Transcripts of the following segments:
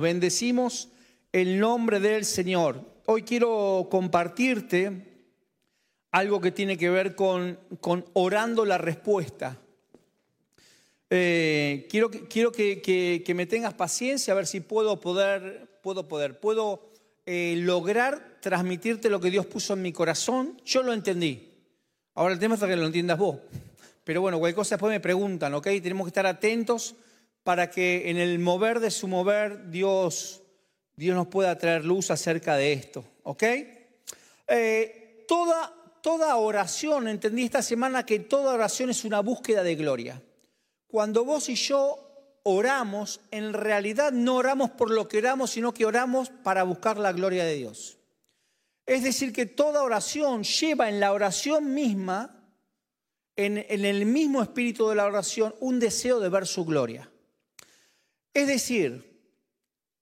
Bendecimos el nombre del Señor. Hoy quiero compartirte algo que tiene que ver con, orando la respuesta. Eh, quiero, que, me tengas paciencia a ver si puedo poder, puedo poder, puedo eh, lograr transmitirte lo que Dios puso en mi corazón. Yo lo entendí. Ahora el tema es que lo entiendas vos. Pero bueno, cualquier cosa después me preguntan, ¿ok? Tenemos que estar atentos para que en el mover de su mover Dios, Dios nos pueda traer luz acerca de esto. ¿Ok? Eh, toda, toda oración, entendí esta semana que toda oración es una búsqueda de gloria. Cuando vos y yo oramos, en realidad no oramos por lo que oramos, sino que oramos para buscar la gloria de Dios. Es decir, que toda oración lleva en la oración misma, en, en el mismo espíritu de la oración, un deseo de ver su gloria. Es decir,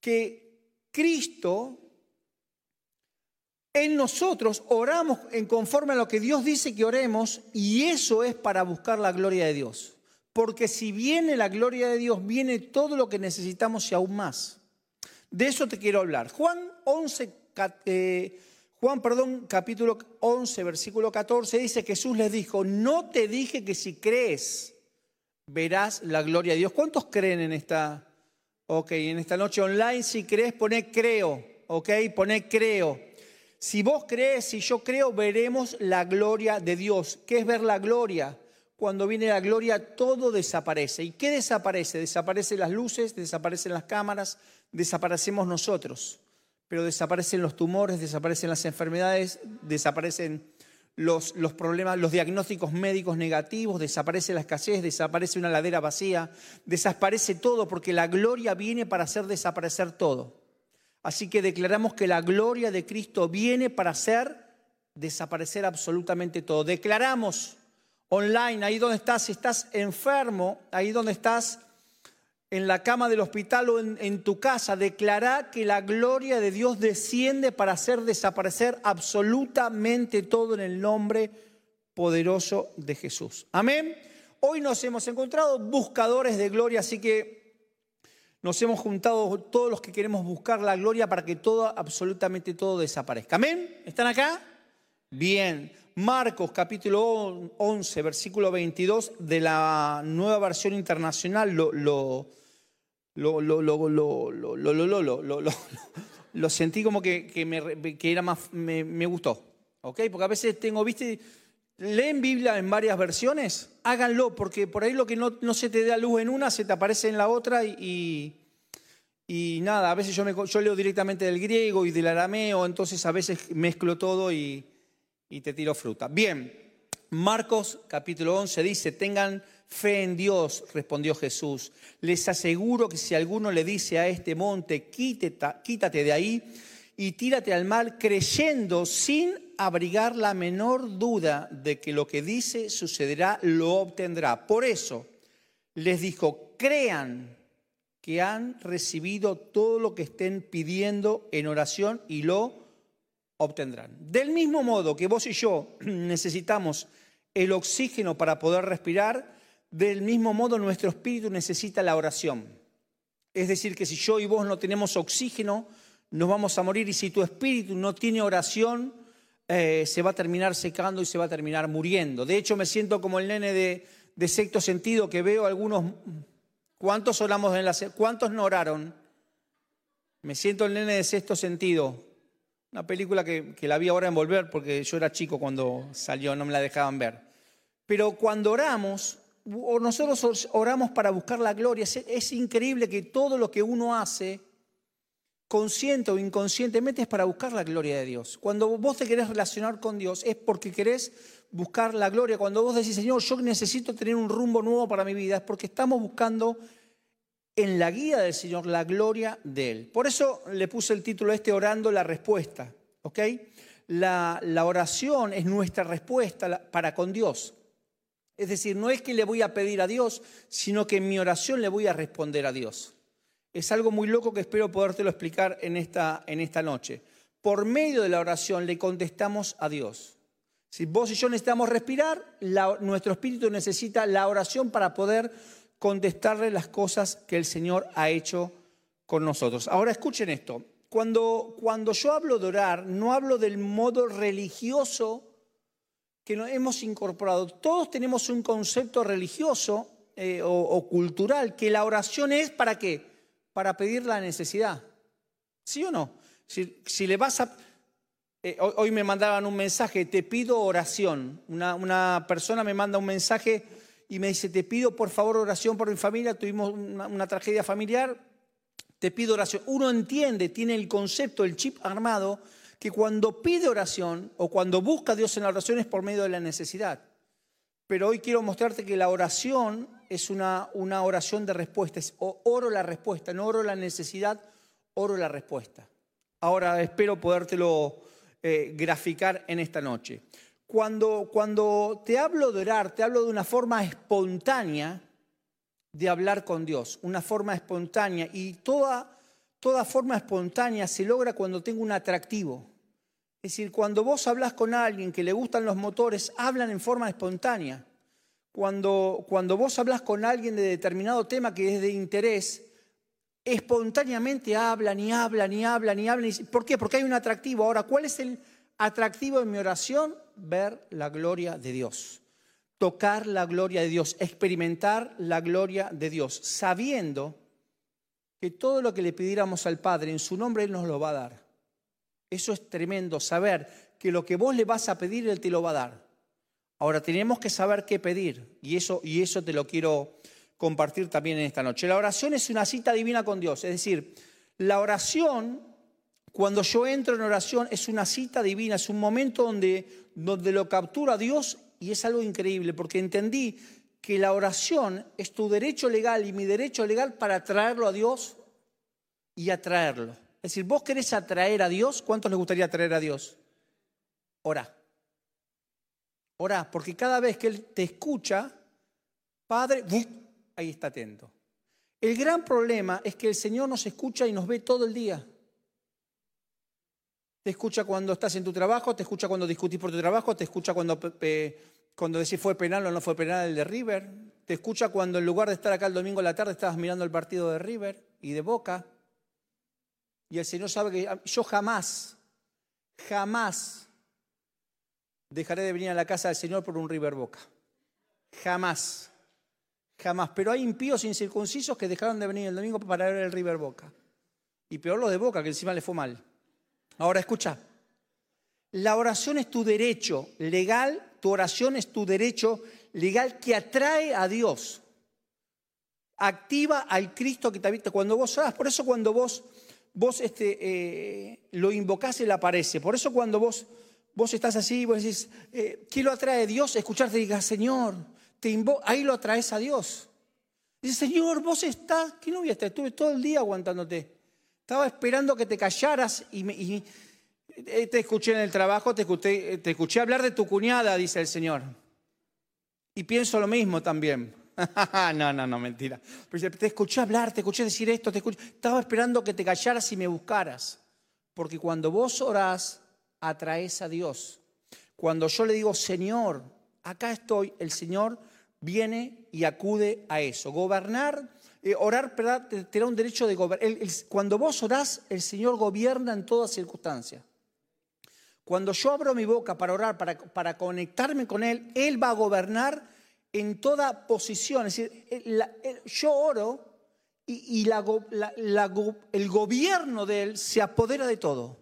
que Cristo en nosotros oramos en conforme a lo que Dios dice que oremos y eso es para buscar la gloria de Dios. Porque si viene la gloria de Dios, viene todo lo que necesitamos y aún más. De eso te quiero hablar. Juan 11, eh, Juan, perdón, capítulo 11, versículo 14 dice, Jesús les dijo, no te dije que si crees verás la gloria de Dios. ¿Cuántos creen en esta, Ok, en esta noche online, si crees, poné creo. Ok, poné creo. Si vos crees, si yo creo, veremos la gloria de Dios. ¿Qué es ver la gloria? Cuando viene la gloria, todo desaparece. ¿Y qué desaparece? Desaparecen las luces, desaparecen las cámaras, desaparecemos nosotros. Pero desaparecen los tumores, desaparecen las enfermedades, desaparecen los, problemas, los diagnósticos médicos negativos, desaparece la escasez, desaparece una ladera vacía, desaparece todo porque la gloria viene para hacer desaparecer todo. Así que declaramos que la gloria de Cristo viene para hacer desaparecer absolutamente todo. Declaramos online, ahí donde estás, si estás enfermo, ahí donde estás en la cama del hospital o en, tu casa, declara que la gloria de Dios desciende para hacer desaparecer absolutamente todo en el nombre poderoso de Jesús. Amén. Hoy nos hemos encontrado buscadores de gloria, así que nos hemos juntado todos los que queremos buscar la gloria para que todo, absolutamente todo desaparezca. Amén. ¿Están acá? Bien. Marcos capítulo 11, versículo 22 de la nueva versión internacional lo, lo, lo, lo, lo, lo, lo, lo, sentí como que, que, me, que era más, me, me, gustó. ¿Ok? Porque a veces tengo, viste, leen Biblia en varias versiones, háganlo, porque por ahí lo que no, no se te da luz en una, se te aparece en la otra y, y, nada, a veces yo, me, yo leo directamente del griego y del arameo, entonces a veces mezclo todo y, y te tiro fruta. Bien, Marcos capítulo 11 dice, tengan Fe en Dios, respondió Jesús. Les aseguro que si alguno le dice a este monte, quítate de ahí y tírate al mar, creyendo sin abrigar la menor duda de que lo que dice sucederá, lo obtendrá. Por eso les dijo, crean que han recibido todo lo que estén pidiendo en oración y lo obtendrán. Del mismo modo que vos y yo necesitamos el oxígeno para poder respirar, del mismo modo, nuestro espíritu necesita la oración. Es decir, que si yo y vos no tenemos oxígeno, nos vamos a morir y si tu espíritu no tiene oración, eh, se va a terminar secando y se va a terminar muriendo. De hecho, me siento como el nene de, sexto sentido que veo algunos... ¿Cuántos oramos en la... ¿Cuántos no oraron? Me siento el nene de sexto sentido. Una película que, la vi ahora en Volver porque yo era chico cuando salió, no me la dejaban ver. Pero cuando oramos, nosotros oramos para buscar la gloria. Es, increíble que todo lo que uno hace, consciente o inconscientemente, es para buscar la gloria de Dios. Cuando vos te querés relacionar con Dios, es porque querés buscar la gloria. Cuando vos decís, Señor, yo necesito tener un rumbo nuevo para mi vida, es porque estamos buscando en la guía del Señor la gloria de Él. Por eso le puse el título este, Orando la Respuesta. ¿Ok? La, oración es nuestra respuesta para con Dios. Es decir, no es que le voy a pedir a Dios, sino que en mi oración le voy a responder a Dios. Es algo muy loco que espero podértelo explicar en esta, en esta noche. Por medio de la oración le contestamos a Dios. Si vos y yo necesitamos respirar, nuestro espíritu necesita la oración para poder contestarle las cosas que el Señor ha hecho con nosotros. Ahora escuchen esto. Cuando, cuando yo hablo de orar, no hablo del modo religioso que nos hemos incorporado. Todos tenemos un concepto religioso eh, o, cultural, que la oración es para qué? Para pedir la necesidad. ¿Sí o no? Si, le vas a... Eh, hoy me mandaban un mensaje, te pido oración. Una, una, persona me manda un mensaje y me dice, te pido por favor oración por mi familia, tuvimos una tragedia familiar, te pido oración. Uno entiende, tiene el concepto, el chip armado, que cuando pide oración o cuando busca a Dios en la oración es por medio de la necesidad. Pero hoy quiero mostrarte que la oración es una, una oración de respuesta, es oro la respuesta, no oro la necesidad, oro la respuesta. Ahora espero podértelo eh, graficar en esta noche. Cuando, cuando te hablo de orar, te hablo de una forma espontánea de hablar con Dios, una forma espontánea. Y toda, toda forma espontánea se logra cuando tengo un atractivo. Es decir, cuando vos hablas con alguien que le gustan los motores, hablan en forma espontánea. Cuando, cuando vos hablas con alguien de determinado tema que es de interés, espontáneamente hablan y hablan y hablan y hablan. ¿Por qué? Porque hay un atractivo. Ahora, ¿cuál es el atractivo en mi oración? Ver la gloria de Dios tocar la gloria de Dios, experimentar la gloria de Dios, sabiendo que todo lo que le pidiéramos al Padre en su nombre Él nos lo va a dar. Eso es tremendo, saber que lo que vos le vas a pedir, Él te lo va a dar. Ahora tenemos que saber qué pedir y eso, y eso te lo quiero compartir también en esta noche. La oración es una cita divina con Dios, es decir, la oración, cuando yo entro en oración, es una cita divina, es un momento donde, donde lo captura Dios y es algo increíble porque entendí que la oración es tu derecho legal y mi derecho legal para atraerlo a Dios y atraerlo. Es decir, vos querés atraer a Dios, ¿cuántos les gustaría atraer a Dios? Ora. Ora, porque cada vez que Él te escucha, Padre, ahí está atento. El gran problema es que el Señor nos escucha y nos ve todo el día. Te escucha cuando estás en tu trabajo, te escucha cuando discutís por tu trabajo, te escucha cuando, cuando decís fue penal o no fue penal el de River, te escucha cuando en lugar de estar acá el domingo en la tarde estabas mirando el partido de River y de Boca. Y el Señor sabe que yo jamás, jamás dejaré de venir a la casa del Señor por un River Boca. Jamás, jamás. Pero hay impíos incircuncisos que dejaron de venir el domingo para ver el River Boca. Y peor los de Boca, que encima le fue mal. Ahora escucha, la oración es tu derecho legal, tu oración es tu derecho legal que atrae a Dios. Activa al Cristo que te habita. Cuando vos oras, por eso cuando vos, vos este, eh, lo invocás, Él aparece. Por eso cuando vos, vos estás así, vos decís, eh, ¿qué lo atrae Dios? Escucharte y digas, Señor, te ahí lo atraes a Dios. Dice, Señor, vos estás, ¿qué no voy? Estuve todo el día aguantándote. Estaba esperando que te callaras y, eh, te escuché en el trabajo, te escuché, te escuché hablar de tu cuñada, dice el Señor. Y pienso lo mismo también. no, no, no, mentira. te escuché hablar, te escuché decir esto, te escuché. Estaba esperando que te callaras y me buscaras. Porque cuando vos orás, atraes a Dios. Cuando yo le digo, Señor, acá estoy, el Señor viene y acude a eso. Gobernar eh, orar te, da un derecho de gobernar. Cuando vos orás, el Señor gobierna en todas circunstancias. Cuando yo abro mi boca para orar, para, para conectarme con Él, Él va a gobernar en toda posición. Es decir, yo oro y, el gobierno de Él se apodera de todo.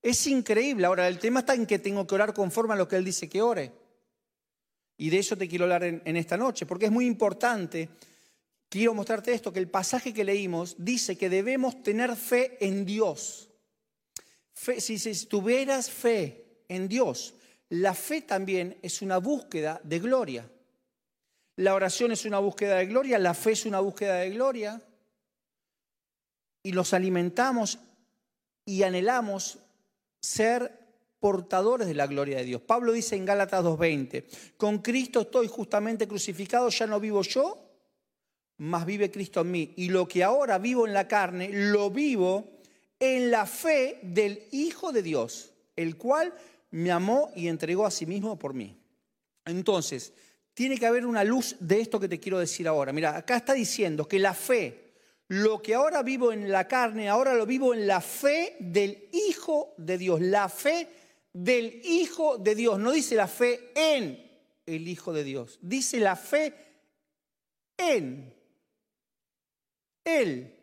Es increíble. Ahora, el tema está en que tengo que orar conforme a lo que Él dice que ore. Y de eso te quiero hablar en esta noche, porque es muy importante quiero mostrarte esto, que el pasaje que leímos dice que debemos tener fe en Dios. si, si tuvieras fe en Dios, la fe también es una búsqueda de gloria. La oración es una búsqueda de gloria, la fe es una búsqueda de gloria. Y los alimentamos y anhelamos ser portadores de la gloria de Dios. Pablo dice en Gálatas 2.20, con Cristo estoy justamente crucificado, ya no vivo yo, más vive Cristo en mí. Y lo que ahora vivo en la carne, lo vivo en la fe del Hijo de Dios, el cual me amó y entregó a sí mismo por mí. Entonces, tiene que haber una luz de esto que te quiero decir ahora. Mira, acá está diciendo que la fe lo que ahora vivo en la carne, ahora lo vivo en la fe del Hijo de Dios. La fe del Hijo de Dios. No dice la fe en el Hijo de Dios. Dice la fe en Él.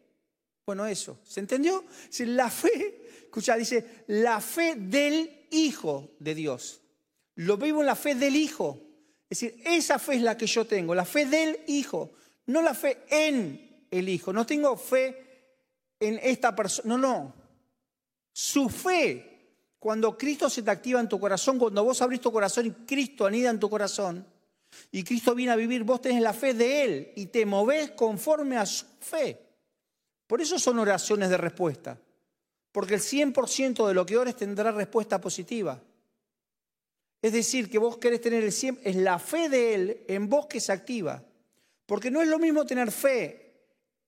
Bueno, eso. ¿Se entendió? La fe, escucha, dice la fe del Hijo de Dios. Lo vivo en la fe del Hijo. Es decir, esa fe es la que yo tengo, la fe del Hijo, no la fe en el Hijo. No tengo fe en esta persona. No, no. Su fe, cuando Cristo se te activa en tu corazón, cuando vos abrís tu corazón y Cristo anida en tu corazón, y Cristo viene a vivir, vos tenés la fe de Él y te movés conforme a su fe. Por eso son oraciones de respuesta. Porque el 100% de lo que ores tendrá respuesta positiva. Es decir, que vos querés tener el 100%, es la fe de Él en vos que se activa. Porque no es lo mismo tener fe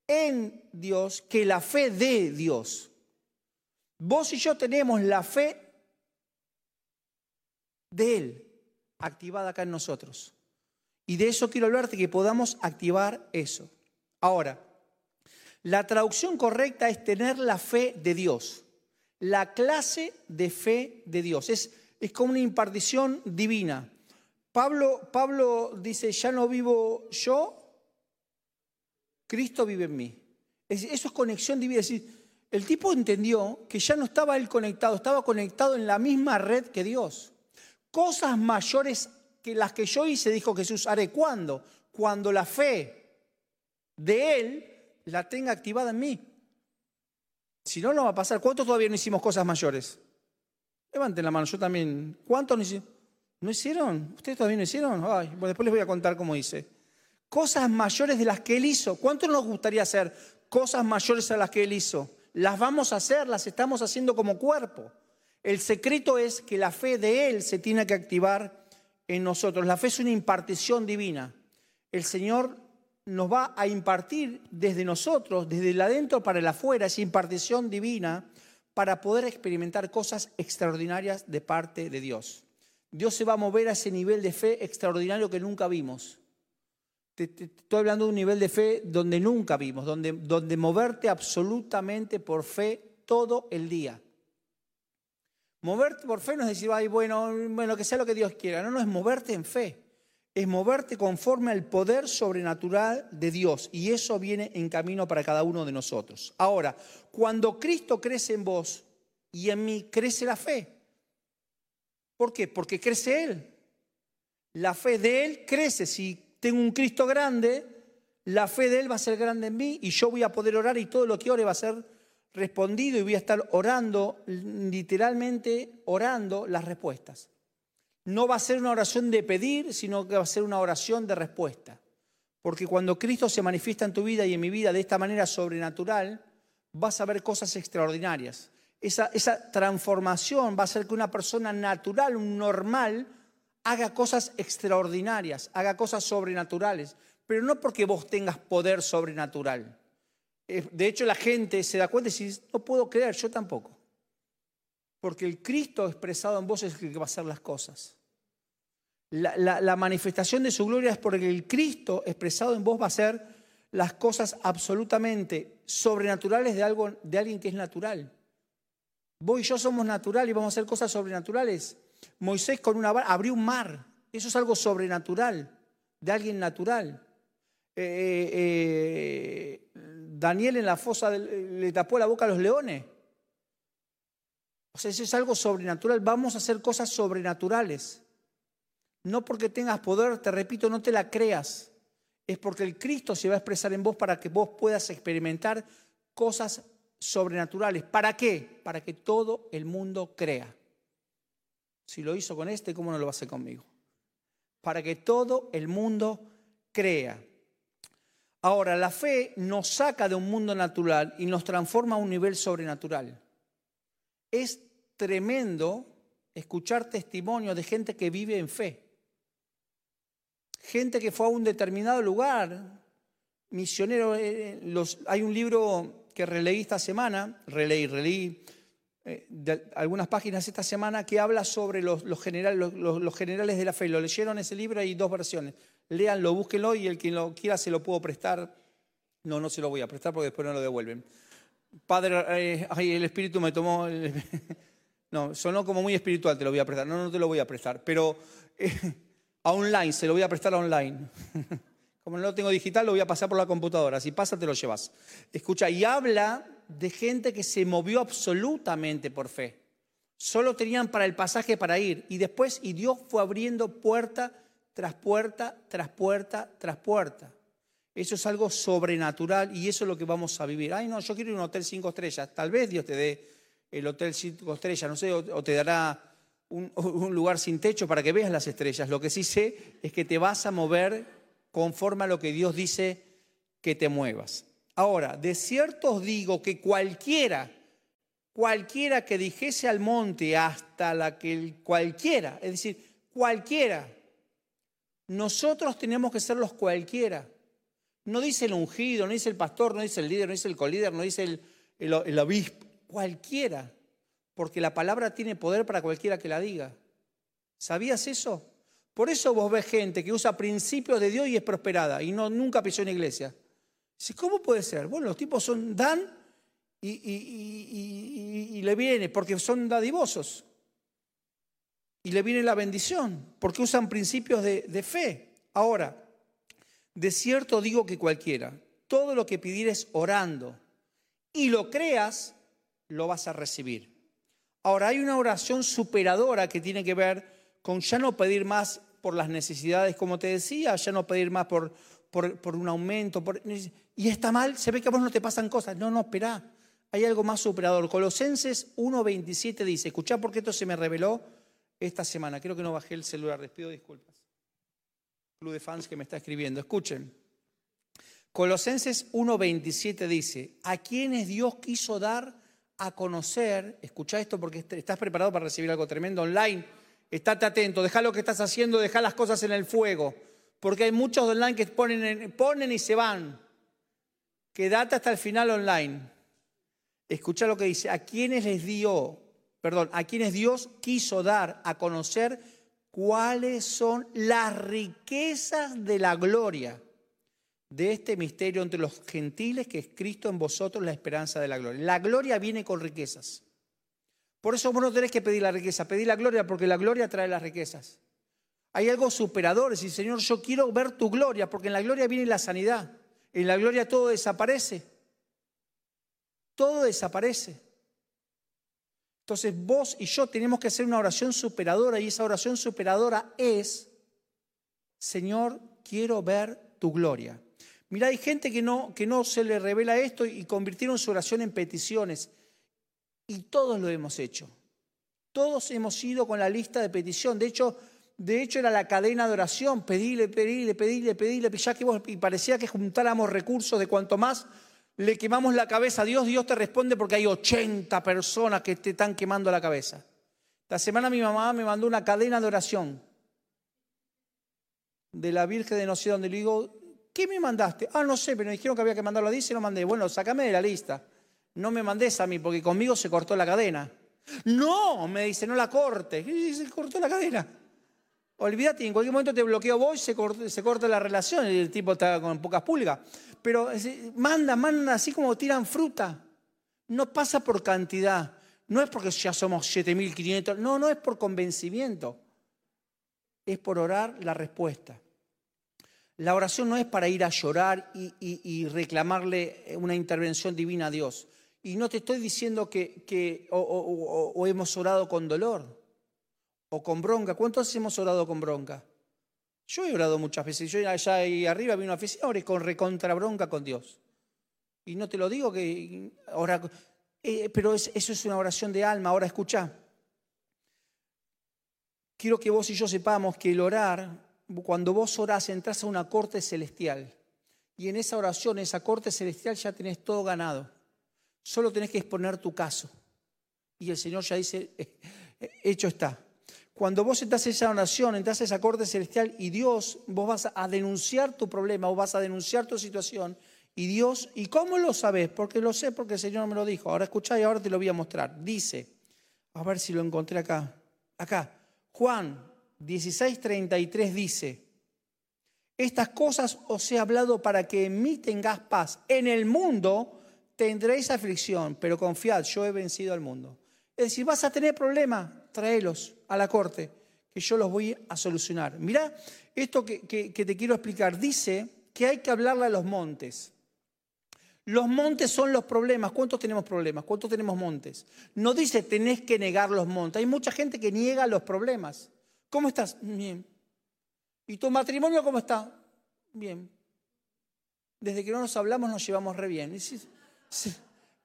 en Dios que la fe de Dios. Vos y yo tenemos la fe de Él activada acá en nosotros. Y de eso quiero hablarte, que podamos activar eso. Ahora, la traducción correcta es tener la fe de Dios. La clase de fe de Dios. Es, es como una impartición divina. Pablo, Pablo dice, ya no vivo yo, Cristo vive en mí. Eso es conexión divina. Es decir, el tipo entendió que ya no estaba él conectado, estaba conectado en la misma red que Dios. Cosas mayores que las que yo hice, dijo Jesús, haré cuando? Cuando la fe de Él la tenga activada en mí. Si no, no va a pasar. ¿Cuántos todavía no hicimos cosas mayores? Levanten la mano, yo también. ¿Cuántos no hicieron? ¿No hicieron? ¿Ustedes todavía no hicieron? Bueno, después les voy a contar cómo hice cosas mayores de las que Él hizo. ¿Cuánto nos gustaría hacer cosas mayores a las que Él hizo? Las vamos a hacer, las estamos haciendo como cuerpo. El secreto es que la fe de Él se tiene que activar en nosotros. La fe es una impartición divina. El Señor nos va a impartir desde nosotros, desde el adentro para el afuera, esa impartición divina para poder experimentar cosas extraordinarias de parte de Dios. Dios se va a mover a ese nivel de fe extraordinario que nunca vimos estoy hablando de un nivel de fe donde nunca vimos, donde, donde moverte absolutamente por fe todo el día. Moverte por fe no es decir, ay, bueno, bueno, que sea lo que Dios quiera. No, no, es moverte en fe. Es moverte conforme al poder sobrenatural de Dios. Y eso viene en camino para cada uno de nosotros. Ahora, cuando Cristo crece en vos y en mí, crece la fe. ¿Por qué? Porque crece Él. La fe de Él crece. Si tengo un Cristo grande, la fe de Él va a ser grande en mí y yo voy a poder orar y todo lo que ore va a ser respondido y voy a estar orando, literalmente orando las respuestas. No va a ser una oración de pedir, sino que va a ser una oración de respuesta. Porque cuando Cristo se manifiesta en tu vida y en mi vida de esta manera sobrenatural, vas a ver cosas extraordinarias. Esa, transformación va a ser que una persona natural, un normal, haga cosas extraordinarias, haga cosas sobrenaturales, pero no porque vos tengas poder sobrenatural. Eh, de hecho, la gente se da cuenta y dice, no puedo creer, yo tampoco. Porque el Cristo expresado en vos es el que va a hacer las cosas. La, manifestación de su gloria es porque el Cristo expresado en vos va a hacer las cosas absolutamente sobrenaturales de, algo, de alguien que es natural. Vos y yo somos naturales y vamos a hacer cosas sobrenaturales. Moisés con una abrió un mar. Eso es algo sobrenatural, de alguien natural. Eh, eh, eh, Daniel en la fosa le tapó la boca a los leones. O sea, eso es algo sobrenatural. Vamos a hacer cosas sobrenaturales. No porque tengas poder, te repito, no te la creas. Es porque el Cristo se va a expresar en vos para que vos puedas experimentar cosas sobrenaturales. ¿Para qué? Para que todo el mundo crea. Si lo hizo con este, ¿cómo no lo va a hacer conmigo? Para que todo el mundo crea. Ahora, la fe nos saca de un mundo natural y nos transforma a un nivel sobrenatural. Es tremendo escuchar testimonios de gente que vive en fe. Gente que fue a un determinado lugar, misionero. Eh, los, hay un libro que releí esta semana, releí, releí eh, algunas páginas esta semana que habla sobre los, los, los, generales de la fe. Lo leyeron ese libro, hay dos versiones. Léanlo, búsquenlo y el que lo quiera se lo puedo prestar. No, no se lo voy a prestar porque después no lo devuelven. Padre, eh, ay, el espíritu me tomó... No, sonó como muy espiritual, te lo voy a prestar. No, no te lo voy a prestar, pero eh, a online, se lo voy a prestar a online. Como no lo tengo digital, lo voy a pasar por la computadora. Si pasa, te lo llevas. Escucha, y habla de gente que se movió absolutamente por fe. Solo tenían para el pasaje para ir. Y después, y Dios fue abriendo puerta tras puerta, tras puerta, tras puerta. Eso es algo sobrenatural y eso es lo que vamos a vivir. Ay, no, yo quiero ir a un hotel cinco estrellas. Tal vez Dios te dé el hotel cinco estrellas, no sé, o, te dará un, un, lugar sin techo para que veas las estrellas. Lo que sí sé es que te vas a mover conforme a lo que Dios dice que te muevas. Ahora, de cierto os digo que cualquiera, cualquiera que dijese al monte hasta la que cualquiera, es decir, cualquiera, nosotros tenemos que ser los cualquiera. No dice el ungido, no dice el pastor, no dice el líder, no dice el colíder, no dice el, obispo, cualquiera, porque la palabra tiene poder para cualquiera que la diga. ¿Sabías eso? Por eso vos ves gente que usa principios de Dios y es prosperada y no, nunca pisó en iglesia. ¿Cómo puede ser? Bueno, los tipos son dan y, le viene, porque son dadivosos. Y le viene la bendición, porque usan principios de, de fe. Ahora, de cierto digo que cualquiera, todo lo que pidieres orando y lo creas, lo vas a recibir. Ahora, hay una oración superadora que tiene que ver con ya no pedir más por las necesidades, como te decía, ya no pedir más por, por, un aumento. y está mal, se ve que a vos no te pasan cosas. No, no, espera. Hay algo más superador. Colosenses 1.27 dice, escuchá porque esto se me reveló esta semana. Creo que no bajé el celular, les pido disculpas. Club de fans que me está escribiendo. Escuchen. Colosenses 1.27 dice, a quienes Dios quiso dar a conocer, escucha esto porque estás preparado para recibir algo tremendo online, estate atento, deja lo que estás haciendo, deja las cosas en el fuego, porque hay muchos online que ponen, ponen y se van. Quédate hasta el final online. Escucha lo que dice, a quienes les dio, perdón, a quienes Dios quiso dar a conocer cuáles son las riquezas de la gloria de este misterio entre los gentiles que es Cristo en vosotros la esperanza de la gloria. La gloria viene con riquezas. Por eso vos no tenés que pedir la riqueza, pedir la gloria porque la gloria trae las riquezas. Hay algo superador, y Señor, yo quiero ver tu gloria, porque en la gloria viene la sanidad. En la gloria todo desaparece. Todo desaparece. Entonces vos y yo tenemos que hacer una oración superadora y esa oración superadora es, Señor, quiero ver tu gloria. Mira, hay gente que no, que no se le revela esto y convirtieron su oración en peticiones. Y todos lo hemos hecho. Todos hemos ido con la lista de petición. De hecho, de hecho era la cadena de oración. Pedile, pedile, pedile, pedile. Ya que y parecía que juntáramos recursos de cuanto más le quemamos la cabeza a Dios, Dios te responde porque hay 80 personas que te están quemando la cabeza. La semana mi mamá me mandó una cadena de oración de la Virgen de no sé dónde. Le digo, ¿qué me mandaste? Ah, no sé, pero me dijeron que había que mandarlo a dice y lo mandé. Bueno, sácame de la lista. No me mandes a mí porque conmigo se cortó la cadena. No, me dice, no la corte. Se cortó la cadena. Olvídate, en cualquier momento te bloqueo vos se corta, se corta la relación el tipo está con pocas pulgas. Pero manda, manda así como tiran fruta. No pasa por cantidad. No es porque ya somos 7.500. No, no es por convencimiento. Es por orar la respuesta. La oración no es para ir a llorar y, reclamarle una intervención divina a Dios. Y no te estoy diciendo que, o, hemos orado con dolor o con bronca. ¿Cuántos hemos orado con bronca? Yo he orado muchas veces. Yo allá ahí arriba vi una oficina, oré con recontra bronca con Dios. Y no te lo digo que ahora, eh, pero eso es una oración de alma. Ahora escucha. Quiero que vos y yo sepamos que el orar cuando vos orás, entras a una corte celestial. Y en esa oración, en esa corte celestial, ya tenés todo ganado. Solo tenés que exponer tu caso. Y el Señor ya dice, eh, hecho está. Cuando vos entras a esa oración, entras a esa corte celestial y Dios, vos vas a denunciar tu problema o vas a denunciar tu situación. Y Dios, ¿y cómo lo sabes? Porque lo sé, porque el Señor me lo dijo. Ahora escuchá y ahora te lo voy a mostrar. Dice, a ver si lo encontré acá. Acá, Juan 16:33 dice, Estas cosas os he hablado para que en mí paz. En el mundo tendréis aflicción, pero confiad, yo he vencido al mundo. Es decir, vas a tener problemas, tráelos a la corte, que yo los voy a solucionar. Mira esto que, que te quiero explicar. Dice que hay que hablarle a los montes. Los montes son los problemas. ¿Cuántos tenemos problemas? ¿Cuántos tenemos montes? No dice tenés que negar los montes. Hay mucha gente que niega los problemas. ¿Cómo estás? Bien. ¿Y tu matrimonio cómo está? Bien. Desde que no nos hablamos nos llevamos re bien.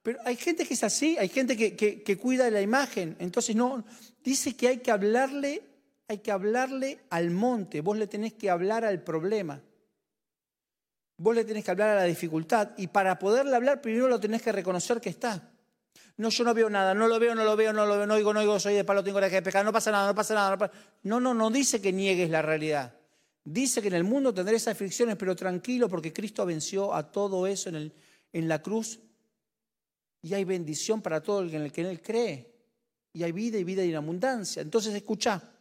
Pero hay gente que es así, hay gente que, cuida de la imagen. Entonces no, dice que hay que hablarle, hay que hablarle al monte. Vos le tenés que hablar al problema. Vos le tenés que hablar a la dificultad. Y para poderle hablar, primero lo tenés que reconocer que está. No, yo no veo nada, no lo veo, no lo veo, no lo veo, no oigo, no oigo, soy de palo, tengo la que pecar, no pasa nada, no pasa nada. No, no, no dice que niegues la realidad. Dice que en el mundo tendréis aflicciones, pero tranquilo porque Cristo venció a todo eso en, la cruz y hay bendición para todo el que en Él cree. Y hay vida y vida en abundancia. Entonces escucha,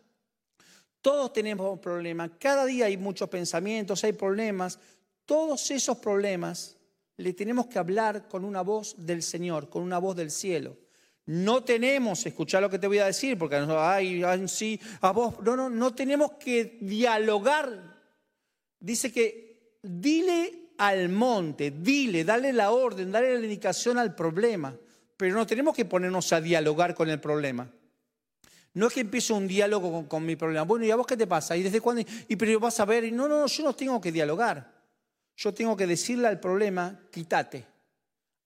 todos tenemos problemas, cada día hay muchos pensamientos, hay problemas. Todos esos problemas le tenemos que hablar con una voz del Señor, con una voz del cielo. No tenemos, escuchar lo que te voy a decir, porque ay, ay, sí, a vos, no, no, no tenemos que dialogar. Dice que dile al monte, dile, dale la orden, dale la indicación al problema, pero no tenemos que ponernos a dialogar con el problema. No es que empiece un diálogo con, mi problema. Bueno, ¿y a vos qué te pasa? ¿Y desde cuándo? Y pero vas a ver, y no, no, yo no tengo que dialogar. Yo tengo que decirle al problema, quítate,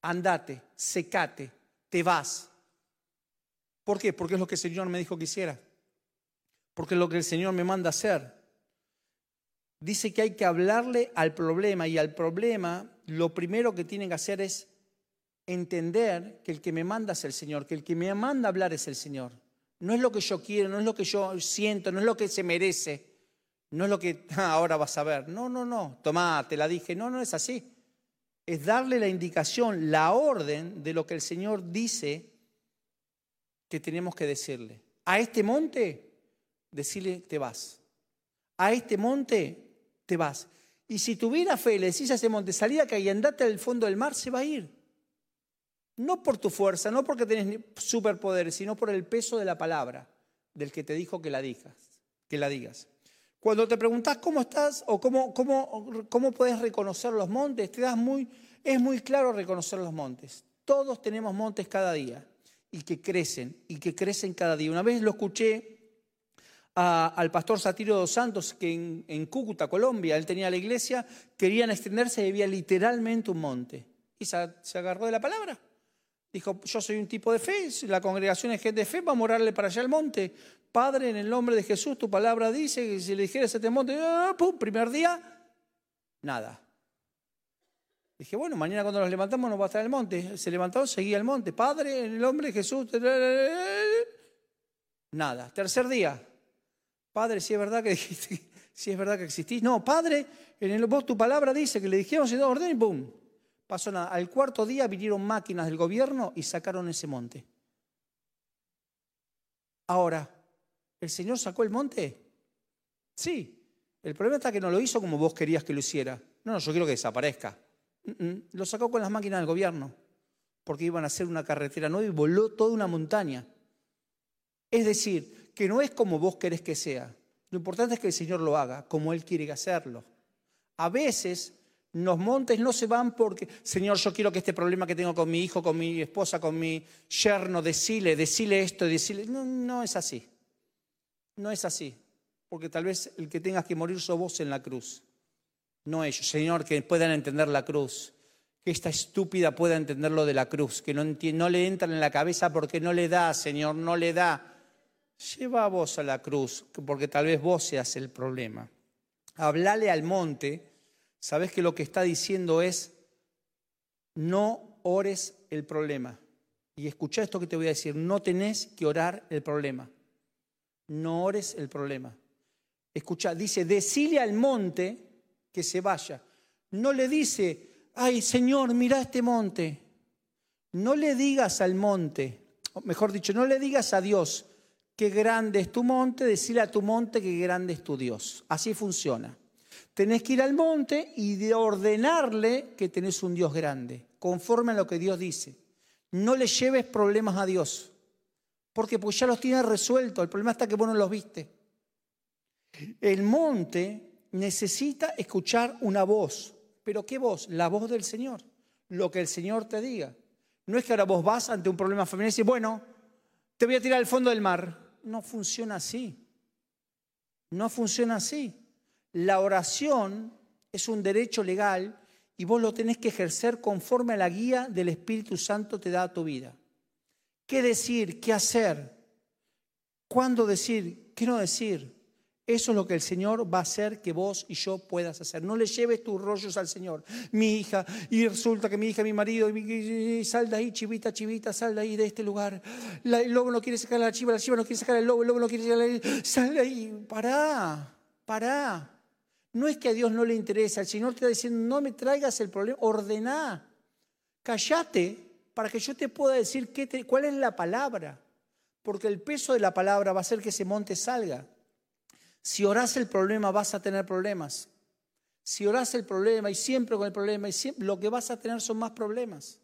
andate, secate, te vas. ¿Por qué? Porque es lo que el Señor me dijo que hiciera. Porque es lo que el Señor me manda hacer. Dice que hay que hablarle al problema y al problema lo primero que tienen que hacer es entender que el que me manda es el Señor, que el que me manda hablar es el Señor. No es lo que yo quiero, no es lo que yo siento, no es lo que se merece, no es lo que ah, ahora vas a ver. No, no, no, tomá, te la dije. No, no es así. Es darle la indicación, la orden de lo que el Señor dice que tenemos que decirle. A este monte, decirle, te vas. A este monte, te vas. Y si tuviera fe, le decís a ese monte, salí acá y andate al fondo del mar, se va a ir. No por tu fuerza, no porque tenés superpoderes, sino por el peso de la palabra del que te dijo que la digas, que la digas. Cuando te preguntas cómo estás o cómo, cómo, cómo puedes reconocer los montes, te das muy, es muy claro reconocer los montes. Todos tenemos montes cada día y que crecen, y que crecen cada día. Una vez lo escuché al pastor Satirio dos Santos, que en, Cúcuta, Colombia, él tenía la iglesia, querían extenderse y había literalmente un monte. Y se, agarró de la palabra. Dijo, yo soy un tipo de fe, la congregación es gente de fe, vamos a orarle para allá al monte. Padre, en el nombre de Jesús, tu palabra dice que si le dijeras este monte, ah, primer día, nada. Dije, bueno, mañana cuando nos levantamos nos va a estar el monte. Se levantó, seguía el monte. Padre, en el nombre de Jesús. Nada. Tercer día. Padre, si es verdad que dijiste, si es verdad que existís. No, Padre, en el, vos tu palabra dice que le dijimos y orden y ¡pum! Pasó nada. Al cuarto día vinieron máquinas del gobierno y sacaron ese monte. Ahora, ¿el Señor sacó el monte? Sí. El problema está que no lo hizo como vos querías que lo hiciera. No, no, yo quiero que desaparezca. Lo sacó con las máquinas del gobierno, porque iban a hacer una carretera nueva y voló toda una montaña. Es decir, que no es como vos querés que sea. Lo importante es que el Señor lo haga como Él quiere hacerlo. A veces los montes no se van porque, Señor, yo quiero que este problema que tengo con mi hijo, con mi esposa, con mi yerno, decile, decile esto, decile. No, no es así. No es así. Porque tal vez el que tengas que morir sos vos en la cruz no ellos. Señor, que puedan entender la cruz, que esta estúpida pueda entender lo de la cruz, que no, no le entran en la cabeza porque no le da, Señor, no le da. Lleva a vos a la cruz, porque tal vez vos seas el problema. Hablale al monte, sabes que lo que está diciendo es, no ores el problema. Y escucha esto que te voy a decir, no tenés que orar el problema. No ores el problema. Escucha, dice, decile al monte, que se vaya. No le dice, ay Señor, mira este monte. No le digas al monte, mejor dicho, no le digas a Dios, qué grande es tu monte, decirle a tu monte qué grande es tu Dios. Así funciona. Tenés que ir al monte y de ordenarle que tenés un Dios grande, conforme a lo que Dios dice. No le lleves problemas a Dios, porque pues ya los tienes resueltos. El problema está que vos no los viste. El monte necesita escuchar una voz. ¿Pero qué voz? La voz del Señor. Lo que el Señor te diga. No es que ahora vos vas ante un problema familiar y dices, bueno, te voy a tirar al fondo del mar. No funciona así. No funciona así. La oración es un derecho legal y vos lo tenés que ejercer conforme a la guía del Espíritu Santo te da a tu vida. ¿Qué decir? ¿Qué hacer? ¿Cuándo decir? ¿Qué no decir? Eso es lo que el Señor va a hacer que vos y yo puedas hacer. No le lleves tus rollos al Señor. Mi hija, y resulta que mi hija, mi marido, y, sal de ahí, chivita, chivita, sal de ahí, de este lugar. el lobo no quiere sacar a la chiva, la chiva no quiere sacar al lobo, el lobo no quiere sacar a Sal de ahí, pará, pará. No es que a Dios no le interesa, el Señor te está diciendo, no me traigas el problema, ordená, callate para que yo te pueda decir qué cuál es la palabra. Porque el peso de la palabra va a hacer que ese monte salga. Si oras el problema vas a tener problemas. Si oras el problema y siempre con el problema, y siempre, lo que vas a tener son más problemas.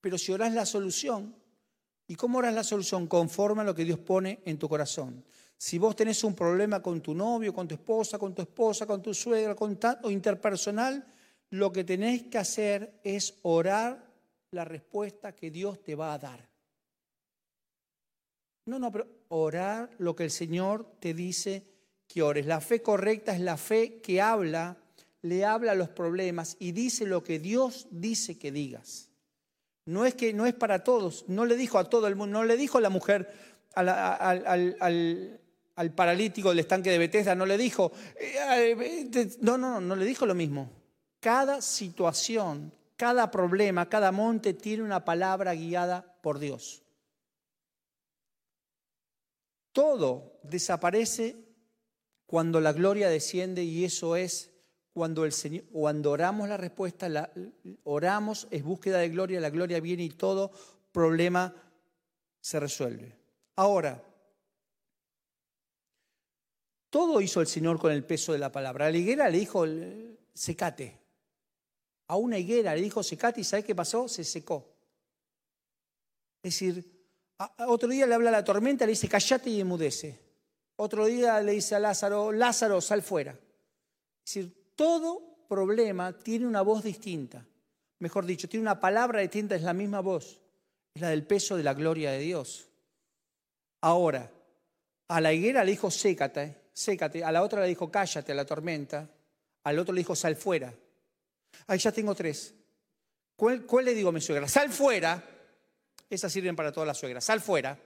Pero si oras la solución, ¿y cómo oras la solución? Conforme a lo que Dios pone en tu corazón. Si vos tenés un problema con tu novio, con tu esposa, con tu esposa, con tu suegra, con o interpersonal, lo que tenés que hacer es orar la respuesta que Dios te va a dar. No, no, pero orar lo que el Señor te dice que. La fe correcta es la fe que habla, le habla a los problemas y dice lo que Dios dice que digas. No es que no es para todos, no le dijo a todo el mundo, no le dijo a la mujer, al, al, paralítico del estanque de Bethesda, no le dijo, eh, no, no, no le dijo lo mismo. Cada situación, cada problema, cada monte tiene una palabra guiada por Dios. Todo desaparece cuando la gloria desciende y eso es cuando el Señor, cuando oramos la respuesta, oramos, es búsqueda de gloria, la gloria viene y todo problema se resuelve. Ahora, todo hizo el Señor con el peso de la palabra. A la higuera le dijo, secate. A una higuera le dijo, secate y ¿sabes qué pasó? Se secó. Es decir, otro día le habla a la tormenta, le dice, callate y emudece. Otro día le dice a Lázaro, Lázaro, sal fuera. Es decir, todo problema tiene una voz distinta. Mejor dicho, tiene una palabra distinta, es la misma voz. Es la del peso de la gloria de Dios. Ahora, a la higuera le dijo, sécate, sécate. A la otra le dijo, cállate a la tormenta. Al otro le dijo, sal fuera. Ahí ya tengo tres. ¿Cuál, ¿Cuál, le digo a mi suegra? Sal fuera. Esas sirven para todas las suegras. Sal fuera.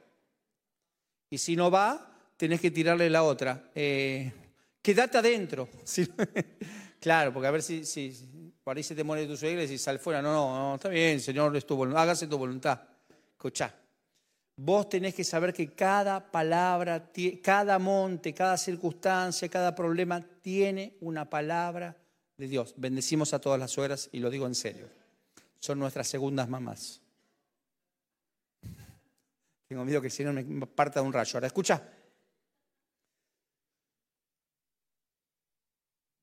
Y si no va, tenés que tirarle la otra. Eh, quédate adentro. claro, porque a ver si, si, por ahí se te muere tu suegra y si sal fuera. No, no, no, está bien, Señor, es tu hágase tu voluntad. Escuchá. Vos tenés que saber que cada palabra, cada monte, cada circunstancia, cada problema tiene una palabra de Dios. Bendecimos a todas las suegras y lo digo en serio. Son nuestras segundas mamás. Tengo miedo que si no me parta un rayo. Ahora, escucha.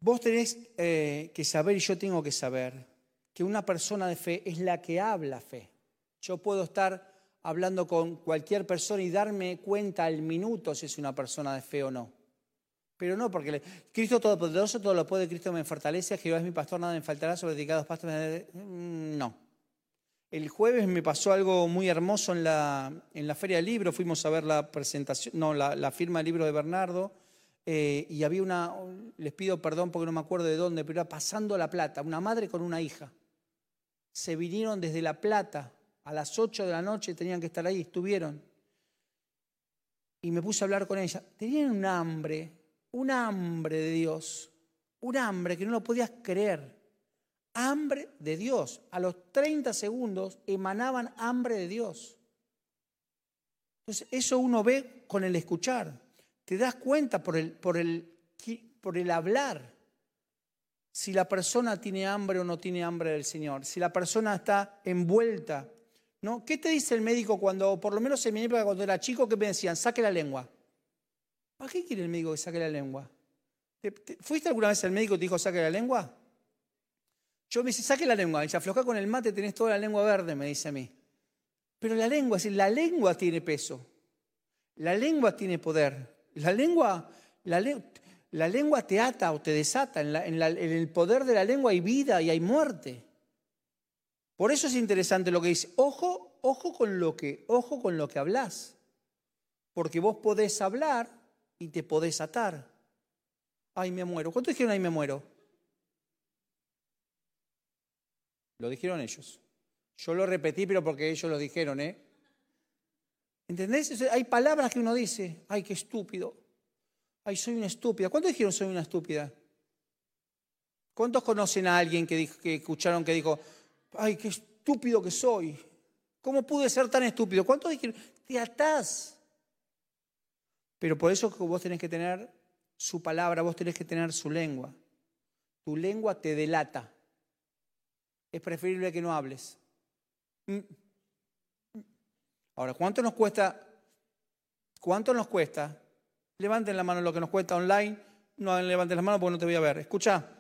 Vos tenés eh, que saber y yo tengo que saber que una persona de fe es la que habla fe. Yo puedo estar hablando con cualquier persona y darme cuenta al minuto si es una persona de fe o no. Pero no, porque Cristo Todopoderoso, todo lo puede, Cristo me fortalece, Jehová es mi pastor, nada me faltará, sobre dedicados pastores. Mm, no. El jueves me pasó algo muy hermoso en la, en la Feria del Libro, fuimos a ver la presentación, no, la, la firma del libro de Bernardo eh, y había una, les pido perdón porque no me acuerdo de dónde, pero era pasando La Plata, una madre con una hija. Se vinieron desde La Plata a las 8 de la noche, tenían que estar ahí, estuvieron. Y me puse a hablar con ella. Tenían un hambre, un hambre de Dios, un hambre que no lo podías creer. Hambre de Dios. A los 30 segundos emanaban hambre de Dios. Entonces, eso uno ve con el escuchar. Te das cuenta por el, por el, por el hablar si la persona tiene hambre o no tiene hambre del Señor, si la persona está envuelta. ¿no? ¿Qué te dice el médico cuando, por lo menos en mi época cuando era chico, que me decían, saque la lengua? ¿Para qué quiere el médico que saque la lengua? ¿Fuiste alguna vez al médico y te dijo saque la lengua? Yo me dice, saque la lengua. Y se afloja con el mate, tenés toda la lengua verde, me dice a mí. Pero la lengua, es la lengua tiene peso. La lengua tiene poder. La lengua, la, lengua te ata o te desata. En, el poder de la lengua hay vida y hay muerte. Por eso es interesante lo que dice. Ojo, ojo con lo que, ojo con lo que hablas. Porque vos podés hablar y te podés atar. Ay, me muero. ¿Cuánto dijeron ay, me muero? Lo dijeron ellos. Yo lo repetí, pero porque ellos lo dijeron, ¿eh? ¿Entendés? Hay palabras que uno dice, ay, qué estúpido. Ay, soy una estúpida. ¿Cuántos dijeron soy una estúpida? ¿Cuántos conocen a alguien que, que escucharon que dijo, ay, qué estúpido que soy? ¿Cómo pude ser tan estúpido? ¿Cuántos dijeron, te atás? Pero por eso vos tenés que tener su palabra, vos tenés que tener su lengua. Tu lengua te delata. Es preferible que no hables. Ahora, ¿cuánto nos cuesta? ¿Cuánto nos cuesta? Levanten la mano lo que nos cuesta online. No levanten la mano porque no te voy a ver. Escucha.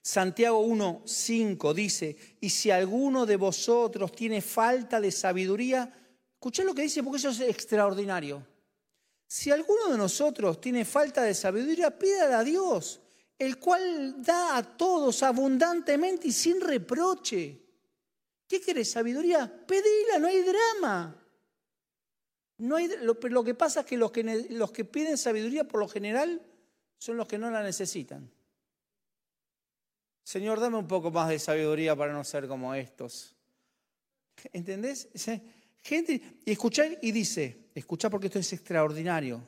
Santiago 1, 5 dice, y si alguno de vosotros tiene falta de sabiduría, escucha lo que dice porque eso es extraordinario. Si alguno de nosotros tiene falta de sabiduría, pídala a Dios, el cual da a todos abundantemente y sin reproche. ¿Qué querés? ¿Sabiduría? Pedila, no hay drama. No hay, lo, lo que pasa es que los, que los que piden sabiduría por lo general son los que no la necesitan. Señor, dame un poco más de sabiduría para no ser como estos. ¿Entendés? Gente, y escucha y dice, escucha porque esto es extraordinario.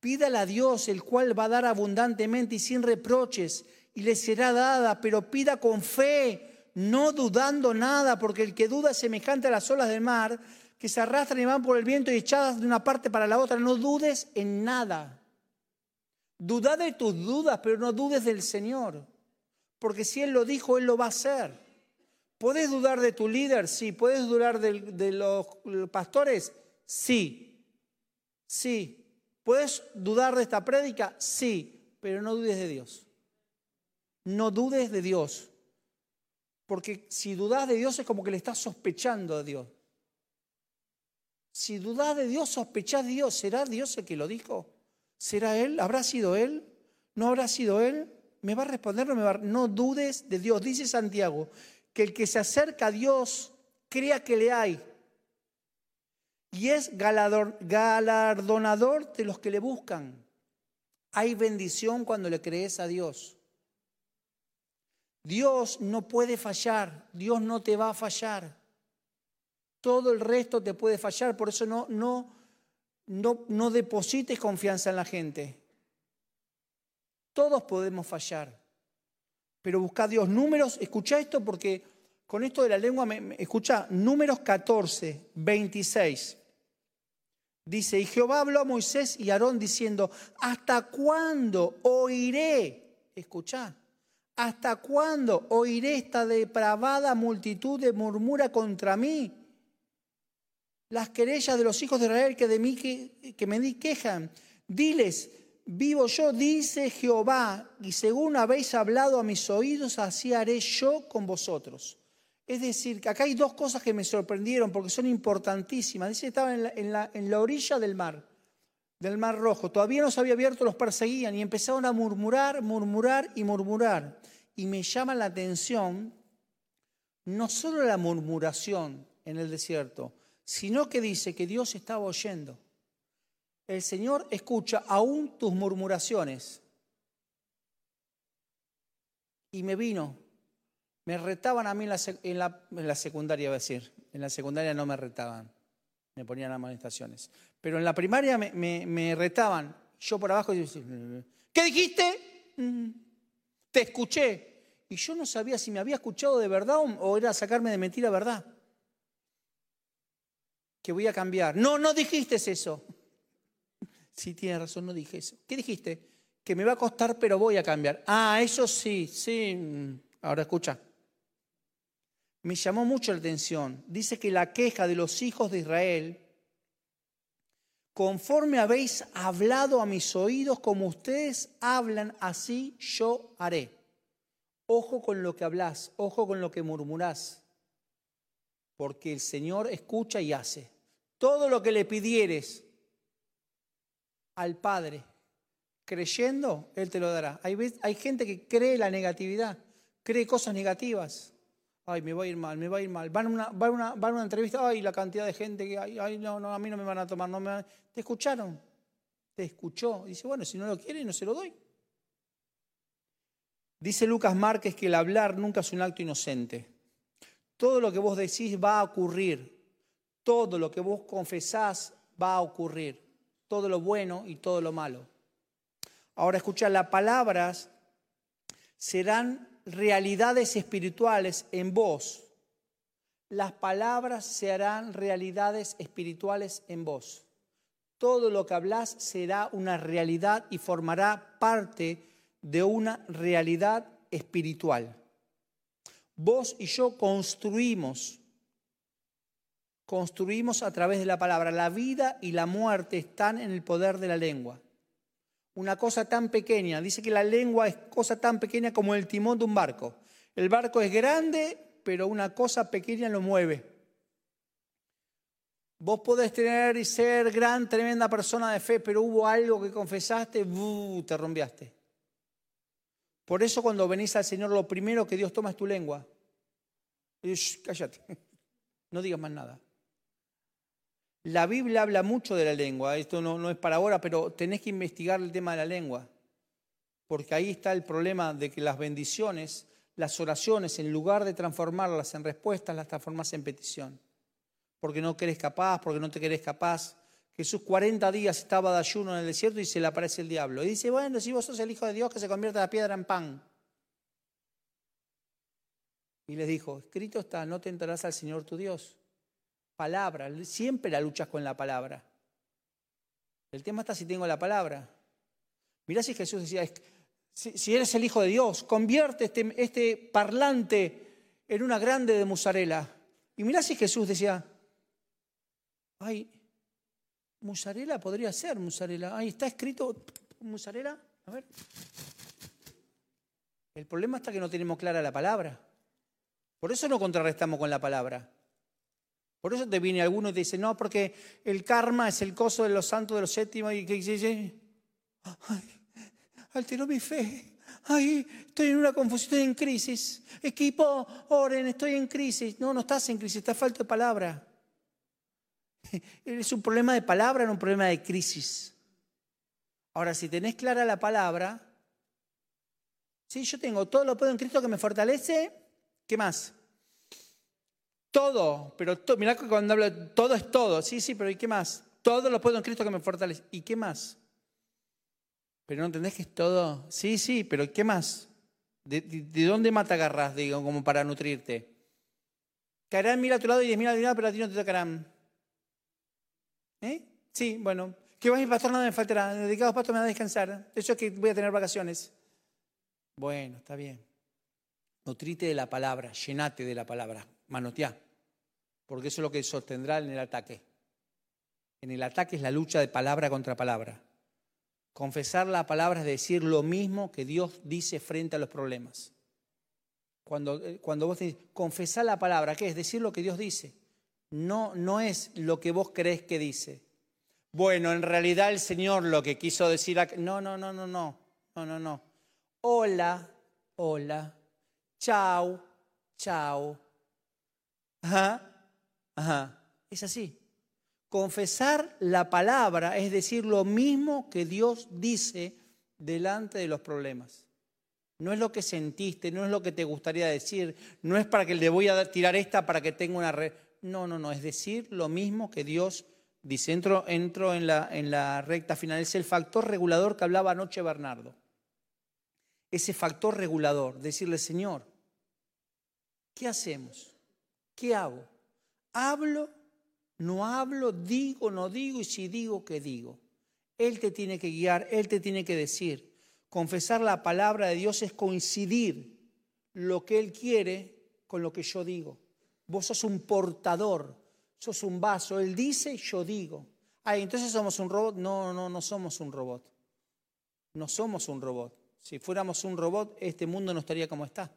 Pídale a Dios, el cual va a dar abundantemente y sin reproches, y le será dada, pero pida con fe, no dudando nada, porque el que duda es semejante a las olas del mar, que se arrastran y van por el viento y echadas de una parte para la otra. No dudes en nada. Duda de tus dudas, pero no dudes del Señor. Porque si Él lo dijo, Él lo va a hacer. ¿Puedes dudar de tu líder? Sí. ¿Puedes dudar de, los pastores? Sí. Sí. ¿Puedes dudar de esta prédica? Sí. Pero no dudes de Dios. No dudes de Dios. Porque si dudas de Dios es como que le estás sospechando de Dios. Si dudas de Dios, sospechás de Dios. ¿Será Dios el que lo dijo? ¿Será Él? ¿Habrá sido Él? ¿No habrá sido Él? ¿Me va a responder? No, me va No dudes de Dios. Dice Santiago, que el que se acerca a Dios crea que le hay y es galardonador de los que le buscan. Hay bendición cuando le crees a Dios. Dios no puede fallar, Dios no te va a fallar. Todo el resto te puede fallar, por eso no, no, no, no deposites confianza en la gente. Todos podemos fallar pero busca Dios. Números, escucha esto porque con esto de la lengua, me, escucha, números 14, 26. Dice, y Jehová habló a Moisés y a Aarón diciendo, ¿hasta cuándo oiré? Escucha, ¿hasta cuándo oiré esta depravada multitud de murmura contra mí? Las querellas de los hijos de Israel que de mí que, me di quejan. Diles, vivo yo, dice Jehová, y según habéis hablado a mis oídos, así haré yo con vosotros. Es decir, que acá hay dos cosas que me sorprendieron porque son importantísimas. Dice la, en la orilla del mar, del mar rojo. Todavía no se había abierto, los perseguían y empezaron a murmurar, murmurar y murmurar. Y me llama la atención no solo la murmuración en el desierto, sino que dice que Dios estaba oyendo el Señor escucha aún tus murmuraciones. Y me vino, me retaban a mí en la, secundaria, a decir, en la secundaria no me retaban, me ponían amonestaciones. Pero en la primaria me, retaban, yo por abajo, ¿qué dijiste? Mm, te escuché. Y yo no sabía si me había escuchado de verdad o era sacarme de mentira verdad. Que voy a cambiar. No, no dijiste eso. Sí, tiene razón, no dije eso. ¿Qué dijiste? Que me va a costar, pero voy a cambiar. Ah, eso sí, sí. Ahora escucha. Me llamó mucho la atención. Dice que la queja de los hijos de Israel, conforme habéis hablado a mis oídos, como ustedes hablan, así yo haré. Ojo con lo que hablas, ojo con lo que murmurás, porque el Señor escucha y hace. Todo lo que le pidieres al Padre, creyendo, Él te lo dará. Hay, hay gente que cree la negatividad, cree cosas negativas. Ay, me va a ir mal, me va a ir mal. Van a una, van una, van a una entrevista, ay, la cantidad de gente que hay, ay, no, no, a mí no me van a tomar, no me Te escucharon, te escuchó. Dice, bueno, si no lo quiere, no se lo doy. Dice Lucas Márquez que el hablar nunca es un acto inocente. Todo lo que vos decís va a ocurrir. Todo lo que vos confesás va a ocurrir. Todo lo bueno y todo lo malo. Ahora escucha, las palabras serán realidades espirituales en vos. Las palabras se harán realidades espirituales en vos. Todo lo que hablas será una realidad y formará parte de una realidad espiritual. Vos y yo construimos, construimos a través de la palabra. La vida y la muerte están en el poder de la lengua una cosa tan pequeña. Dice que la lengua es cosa tan pequeña como el timón de un barco. El barco es grande, pero una cosa pequeña lo mueve. Vos podés tener y ser gran, tremenda persona de fe, pero hubo algo que confesaste, te rompiaste. Por eso cuando venís al Señor, lo primero que Dios toma es tu lengua. Y, cállate, no digas más nada. La Biblia habla mucho de la lengua, esto no, es para ahora, pero tenés que investigar el tema de la lengua, porque ahí está el problema de que las bendiciones, las oraciones, en lugar de transformarlas en respuestas, las transformas en petición, porque no querés capaz, porque no te querés capaz. Jesús 40 días estaba de ayuno en el desierto y se le aparece el diablo. Y dice, bueno, si vos sos el Hijo de Dios, que se convierta la piedra en pan. Y les dijo, escrito está, no tentarás al Señor tu Dios palabra. Siempre la luchas con la palabra. El tema está si tengo la palabra. Mirá si Jesús decía, si, eres el Hijo de Dios, convierte este, este parlante en una grande de musarela. Y mirá si Jesús decía, ay, musarela podría ser musarela. Ahí está escrito musarela. A ver. El problema está que no tenemos clara la palabra. Por eso no contrarrestamos con la palabra. Por eso te viene alguno y te dice, no, porque el karma es el coso de los santos de los séptimos y que dice, ay, alteró mi fe. Ay, estoy en una confusión, estoy en crisis. Equipo, oren, estoy en crisis. No, no estás en crisis, está falta de palabra. Es un problema de palabra, no un problema de crisis. Ahora, si tenés clara la palabra, sí, yo tengo todo lo puedo en Cristo que me fortalece, ¿qué más? Todo, pero mira cuando hablo todo es todo, sí, sí, pero ¿y qué más? Todo lo puedo en Cristo que me fortalece. ¿Y qué más? Pero no entendés que es todo. Sí, sí, pero ¿qué más? ¿De, dónde te agarras, digo, como para nutrirte? Caerán mira a tu lado y diez mil a tu lado, pero a ti no te tocarán. ¿Eh? Sí, bueno. ¿Qué va mi pastor? Nada me faltará. Dedicados pastor me va a descansar. Eso es que voy a tener vacaciones. Bueno, está bien. Nutrite de la palabra, llenate de la palabra, manoteá porque eso es lo que sostendrá en el ataque. En el ataque es la lucha de palabra contra palabra. Confesar la palabra es decir lo mismo que Dios dice frente a los problemas. Cuando, eh, cuando vos decís, confesar la palabra, ¿qué es? Decir lo que Dios dice. No, no es lo que vos crees que dice. Bueno, en realidad el Señor lo que quiso decir... No, no, no, no, no, no, no, no. Hola, hola, chao, chao. Ajá. Ajá, es así. Confesar la palabra es decir lo mismo que Dios dice delante de los problemas. No es lo que sentiste, no es lo que te gustaría decir, no es para que le voy a tirar esta para que tenga una red. No, no, no, es decir lo mismo que Dios dice. Entro, entro en, la, en la recta final. Es el factor regulador que hablaba anoche Bernardo. Ese factor regulador, decirle, Señor, ¿qué hacemos? ¿Qué hago? Hablo, no hablo, digo, no digo y si digo, ¿qué digo? Él te tiene que guiar, Él te tiene que decir. Confesar la palabra de Dios es coincidir lo que Él quiere con lo que yo digo. Vos sos un portador, sos un vaso. Él dice, yo digo. Ay, entonces somos un robot. No, no, no somos un robot. No somos un robot. Si fuéramos un robot, este mundo no estaría como está.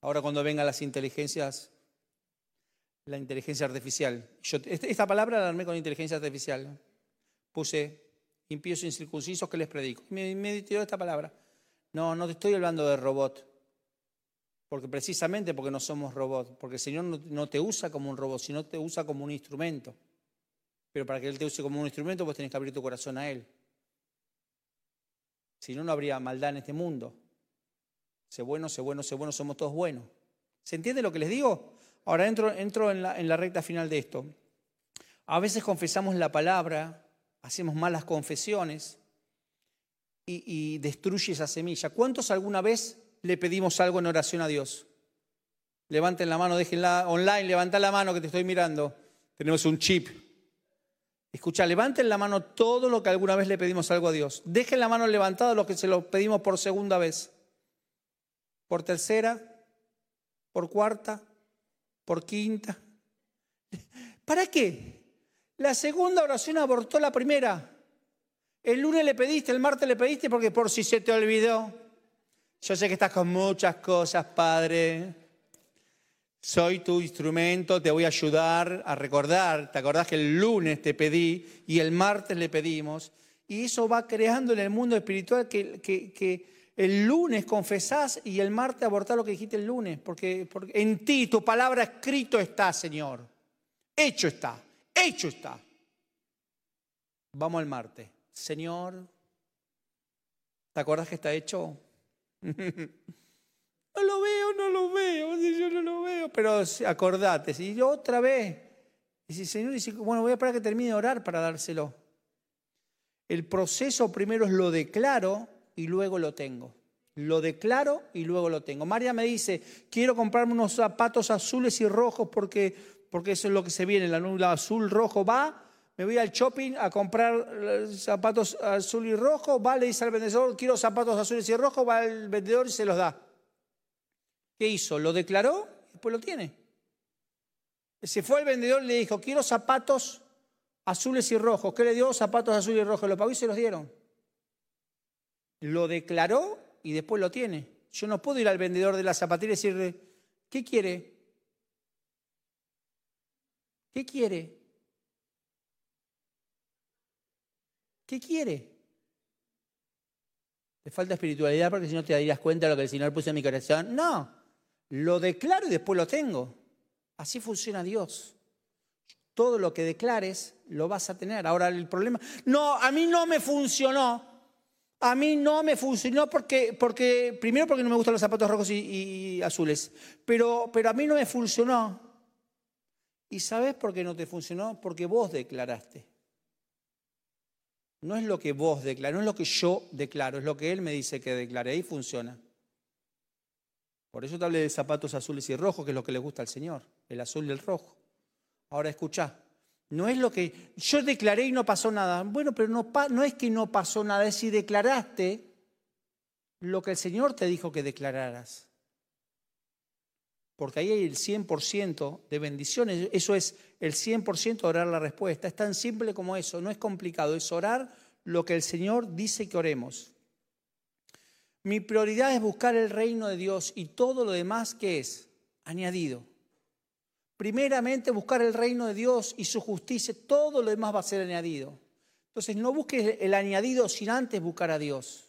Ahora cuando vengan las inteligencias, la inteligencia artificial. Yo, este, esta palabra la armé con inteligencia artificial. Puse impíos incircuncisos que les predico. Me, me tiró esta palabra. No, no te estoy hablando de robot. Porque precisamente porque no somos robots, porque el Señor no, te usa como un robot, sino te usa como un instrumento. Pero para que Él te use como un instrumento, vos tenés que abrir tu corazón a Él. Si no, no habría maldad en este mundo. Sé bueno, sé bueno, sé bueno, somos todos buenos. ¿Se entiende lo que les digo? Ahora entro, en, la, recta final de esto. A veces confesamos la palabra, hacemos malas confesiones y, destruye esa semilla. ¿Cuántos alguna vez le pedimos algo en oración a Dios? Levanten la mano, déjenla online, levanta la mano que te estoy mirando. Tenemos un chip. Escucha, levanten la mano todo lo que alguna vez le pedimos algo a Dios. Dejen la mano levantada lo que se lo pedimos por segunda vez. Por tercera, por cuarta, por quinta. ¿Para qué? La segunda oración abortó la primera. El lunes le pediste, el martes le pediste porque por si se te olvidó. Yo sé que estás con muchas cosas, Padre. Soy tu instrumento, te voy a ayudar a recordar. ¿Te acordás que el lunes te pedí y el martes le pedimos? Y eso va creando en el mundo espiritual que, que, el lunes confesás y el martes abortás lo que dijiste el lunes, porque, en ti tu palabra escrito está, Señor. Hecho está, hecho está. Vamos al martes. Señor, ¿te acordás que está hecho? No lo veo, no lo veo, yo no lo veo. Pero acordate, si yo otra vez, si Señor dice, bueno, voy a esperar que termine de orar para dárselo. El proceso primero es lo declaro y luego lo tengo. Lo declaro y luego lo tengo. María me dice, quiero comprarme unos zapatos azules y rojos porque, porque eso es lo que se viene, la nula azul, rojo va, me voy al shopping a comprar eh, zapatos azul y rojo, va, le dice al vendedor, quiero zapatos azules y rojos, va el vendedor y se los da. ¿Qué hizo? Lo declaró y después lo tiene. Se fue al vendedor y le dijo, quiero zapatos azules y rojos. ¿Qué le dio? Zapatos azules y rojos. Lo pagó y se los dieron. Lo declaró y después lo tiene. Yo no puedo ir al vendedor de la zapatilla y decirle, ¿qué quiere? ¿Qué quiere? ¿Qué quiere? Le falta espiritualidad porque si no te darías cuenta de lo que el Señor puso en mi corazón. No, lo declaro y después lo tengo. Así funciona Dios. Todo lo que declares lo vas a tener. Ahora el problema, no, a mí no me funcionó. A mí no me funcionó porque, primero porque no me gustan los zapatos rojos y, azules, pero, pero a mí no me funcionó. ¿Y sabes por qué no te funcionó? Porque vos declaraste. No es lo que vos declarás, no es lo que yo declaro, es lo que Él me dice que declare. Ahí funciona. Por eso te hablé de zapatos azules y rojos, que es lo que le gusta al Señor, el azul y el rojo. Ahora escucha, no es lo que yo declaré y no pasó nada. Bueno, pero no, es que no pasó nada, es si declaraste lo que el Señor te dijo que declararas. Porque ahí hay el 100% de bendiciones. Eso es el 100% de orar la respuesta. Es tan simple como eso, no es complicado, es orar lo que el Señor dice que oremos. Mi prioridad es buscar el reino de Dios y todo lo demás que es añadido. Primeramente buscar el reino de Dios y su justicia, todo lo demás va a ser añadido. Entonces no busques el añadido sin antes buscar a Dios.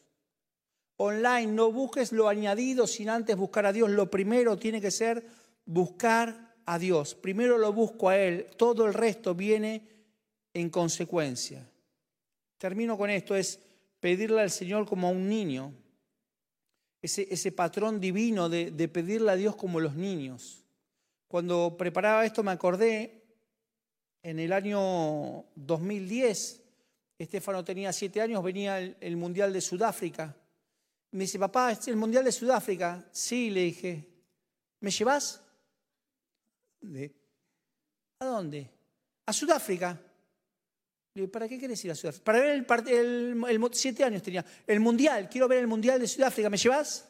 Online, no busques lo añadido sin antes buscar a Dios. Lo primero tiene que ser buscar a Dios, primero lo busco a Él, todo el resto viene en consecuencia. Termino con esto, es pedirle al Señor como a un niño, ese, patrón divino de, de pedirle a Dios como los niños. Cuando preparaba esto me acordé, en el año 2010, Estefano tenía siete años, venía el, el Mundial de Sudáfrica. Me dice, papá, ¿es el Mundial de Sudáfrica? Sí, le dije, ¿me llevas? ¿A dónde? A Sudáfrica. ¿para qué quieres ir a Sudáfrica? Para ver el, el, siete años tenía. El mundial, quiero ver el mundial de Sudáfrica, ¿me llevas?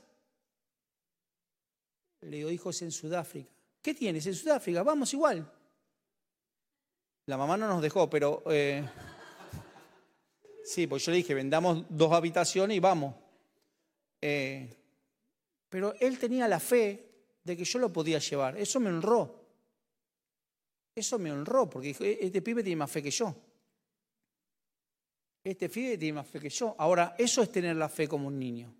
Le digo, hijo, es en Sudáfrica. ¿Qué tienes en Sudáfrica? Vamos igual. La mamá no nos dejó, pero... eh, sí, pues yo le dije, vendamos dos habitaciones y vamos. Eh, pero él tenía la fe de que yo lo podía llevar. Eso me honró. Eso me honró, porque dijo, "E- este pibe tiene más fe que yo. Este pibe tiene más fe que yo. Ahora, eso es tener la fe como un niño.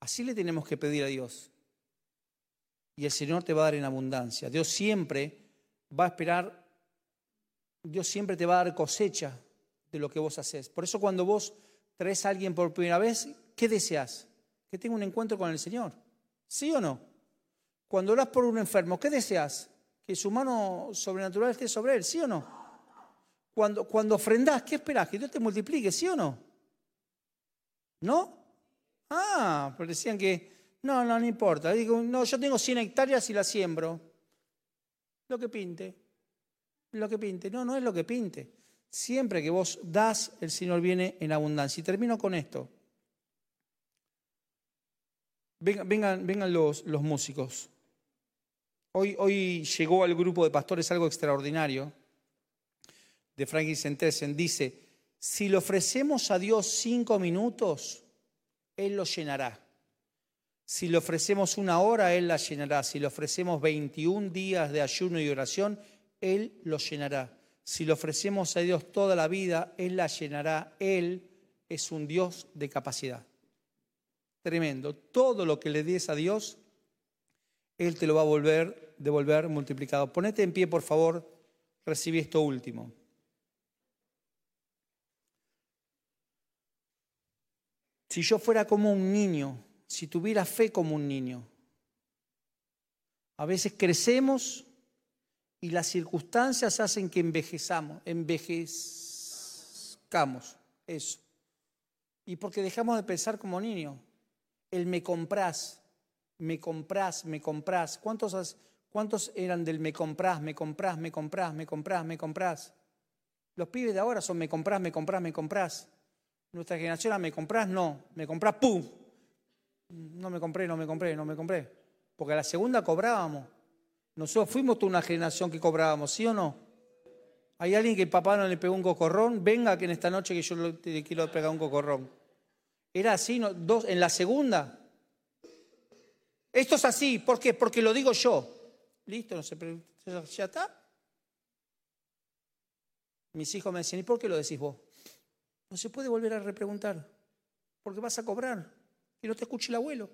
Así le tenemos que pedir a Dios. Y el Señor te va a dar en abundancia. Dios siempre va a esperar, Dios siempre te va a dar cosecha de lo que vos haces. Por eso cuando vos traes a alguien por primera vez, ¿qué deseas? Que tenga un encuentro con el Señor. ¿Sí o no? Cuando oras por un enfermo, ¿qué deseas? Que su mano sobrenatural esté sobre él, ¿sí o no? Cuando, cuando ofrendás, ¿qué esperás? Que Dios te multiplique, ¿sí o no? ¿No? Ah, pero decían que, no, no, no importa. Digo, no, yo tengo 100 hectáreas y las siembro. Lo que pinte. Lo que pinte. No, no es lo que pinte. Siempre que vos das, el Señor viene en abundancia. Y termino con esto. Vengan, vengan, vengan los, los músicos. Hoy, hoy llegó al grupo de pastores algo extraordinario de Franklin Sentessen. Dice, si le ofrecemos a Dios cinco minutos, Él lo llenará. Si le ofrecemos una hora, Él la llenará. Si le ofrecemos 21 días de ayuno y oración, Él lo llenará. Si le ofrecemos a Dios toda la vida, Él la llenará. Él es un Dios de capacidad. Tremendo. Todo lo que le des a Dios, Él te lo va a volver, devolver multiplicado. Ponete en pie, por favor. Recibí esto último. Si yo fuera como un niño, si tuviera fe como un niño, a veces crecemos y las circunstancias hacen que envejezamos, envejezcamos eso. Y porque dejamos de pensar como niño, el me comprás, me comprás, me comprás. ¿Cuántos, cuántos eran del me comprás, me comprás, me comprás, me comprás, me comprás? Los pibes de ahora son me comprás, me comprás, me comprás. Nuestra generación era me comprás, no, me comprás, ¡pum! No me compré, no me compré, no me compré. Porque a la segunda cobrábamos. Nosotros fuimos toda una generación que cobrábamos, ¿sí o no? ¿Hay alguien que papá no le pegó un cocorrón? Venga que en esta noche que yo le quiero pegar un cocorrón. Era así, ¿no? Dos, en la segunda. Esto es así, ¿por qué? Porque lo digo yo. Listo, no se pre- ya está. Mis hijos me decían, ¿y por qué lo decís vos? No se puede volver a repreguntar, porque vas a cobrar y no te escuche el abuelo.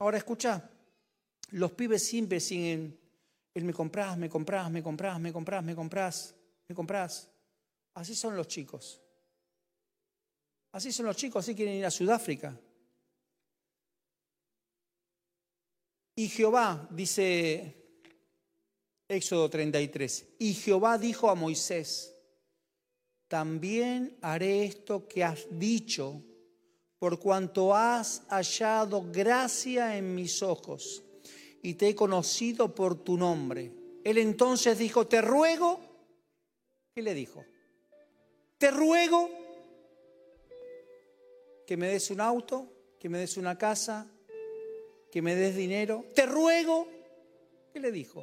Ahora escucha, los pibes siempre siguen, el me comprás, me comprás, me comprás, me comprás, me comprás, me comprás. Así son los chicos. Así son los chicos, así quieren ir a Sudáfrica. Y Jehová, dice Éxodo 33, y Jehová dijo a Moisés, también haré esto que has dicho, por cuanto has hallado gracia en mis ojos y te he conocido por tu nombre. Él entonces dijo, te ruego, ¿qué le dijo? Te ruego que me des un auto, que me des una casa, que me des dinero. Te ruego, ¿qué le dijo?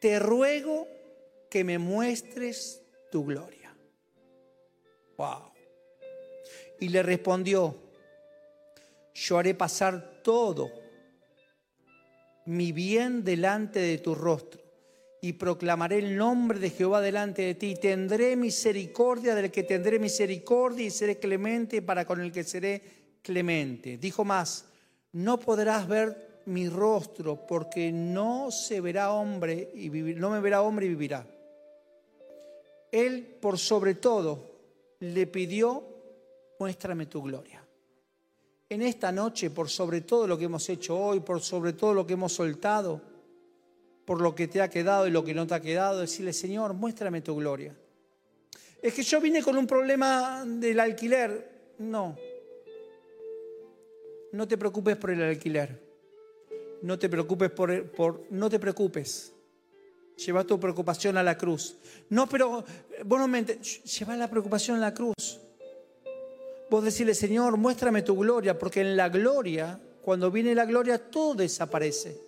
Te ruego que me muestres tu gloria. Wow. Y le respondió, yo haré pasar todo mi bien delante de tu rostro y proclamaré el nombre de Jehová delante de ti. Tendré misericordia del que tendré misericordia y seré clemente para con el que seré clemente. Dijo más, no podrás ver mi rostro porque no se verá hombre y no me verá hombre y vivirá. Él por sobre todo le pidió, muéstrame tu gloria. En esta noche, por sobre todo lo que hemos hecho hoy, por sobre todo lo que hemos soltado, por lo que te ha quedado y lo que no te ha quedado, decirle, Señor, muéstrame tu gloria. Es que yo vine con un problema del alquiler. No. No te preocupes por el alquiler. No te preocupes por, por no te preocupes. Lleva tu preocupación a la cruz. No, pero eh, vos no lleva la preocupación a la cruz. Vos decirle, Señor, muéstrame tu gloria, porque en la gloria, cuando viene la gloria, todo desaparece.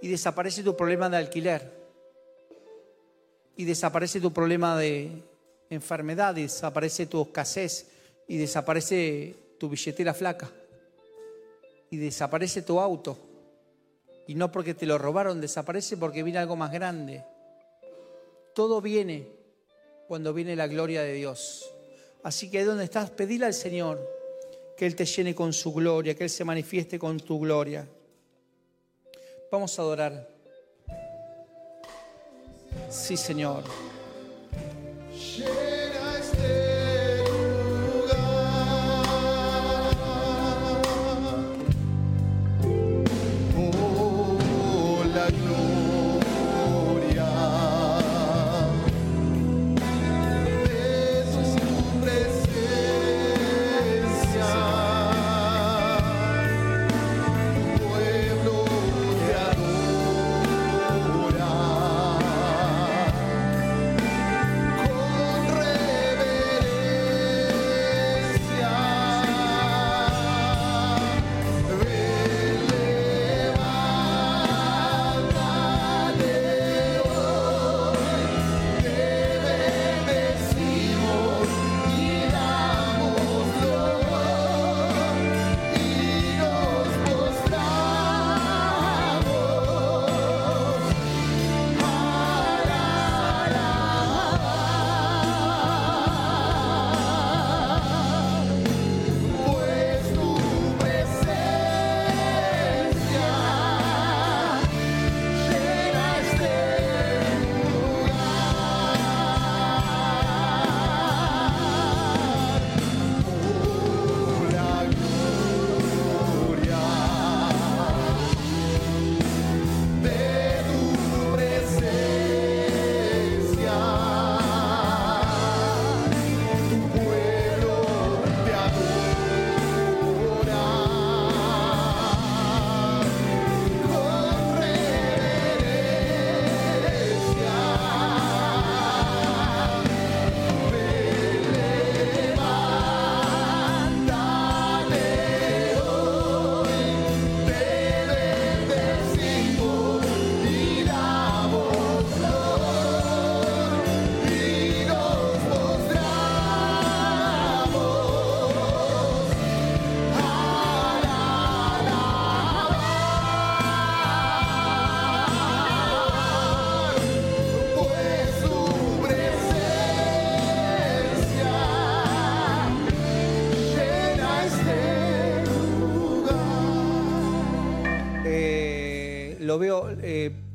Y desaparece tu problema de alquiler. y desaparece tu problema de enfermedad, y desaparece tu escasez y desaparece tu billetera flaca y desaparece tu auto. Y no porque te lo robaron, desaparece porque viene algo más grande. Todo viene cuando viene la gloria de Dios. Así que donde estás, pedile al Señor que Él te llene con su gloria, que Él se manifieste con tu gloria. Vamos a adorar. Sí, Señor.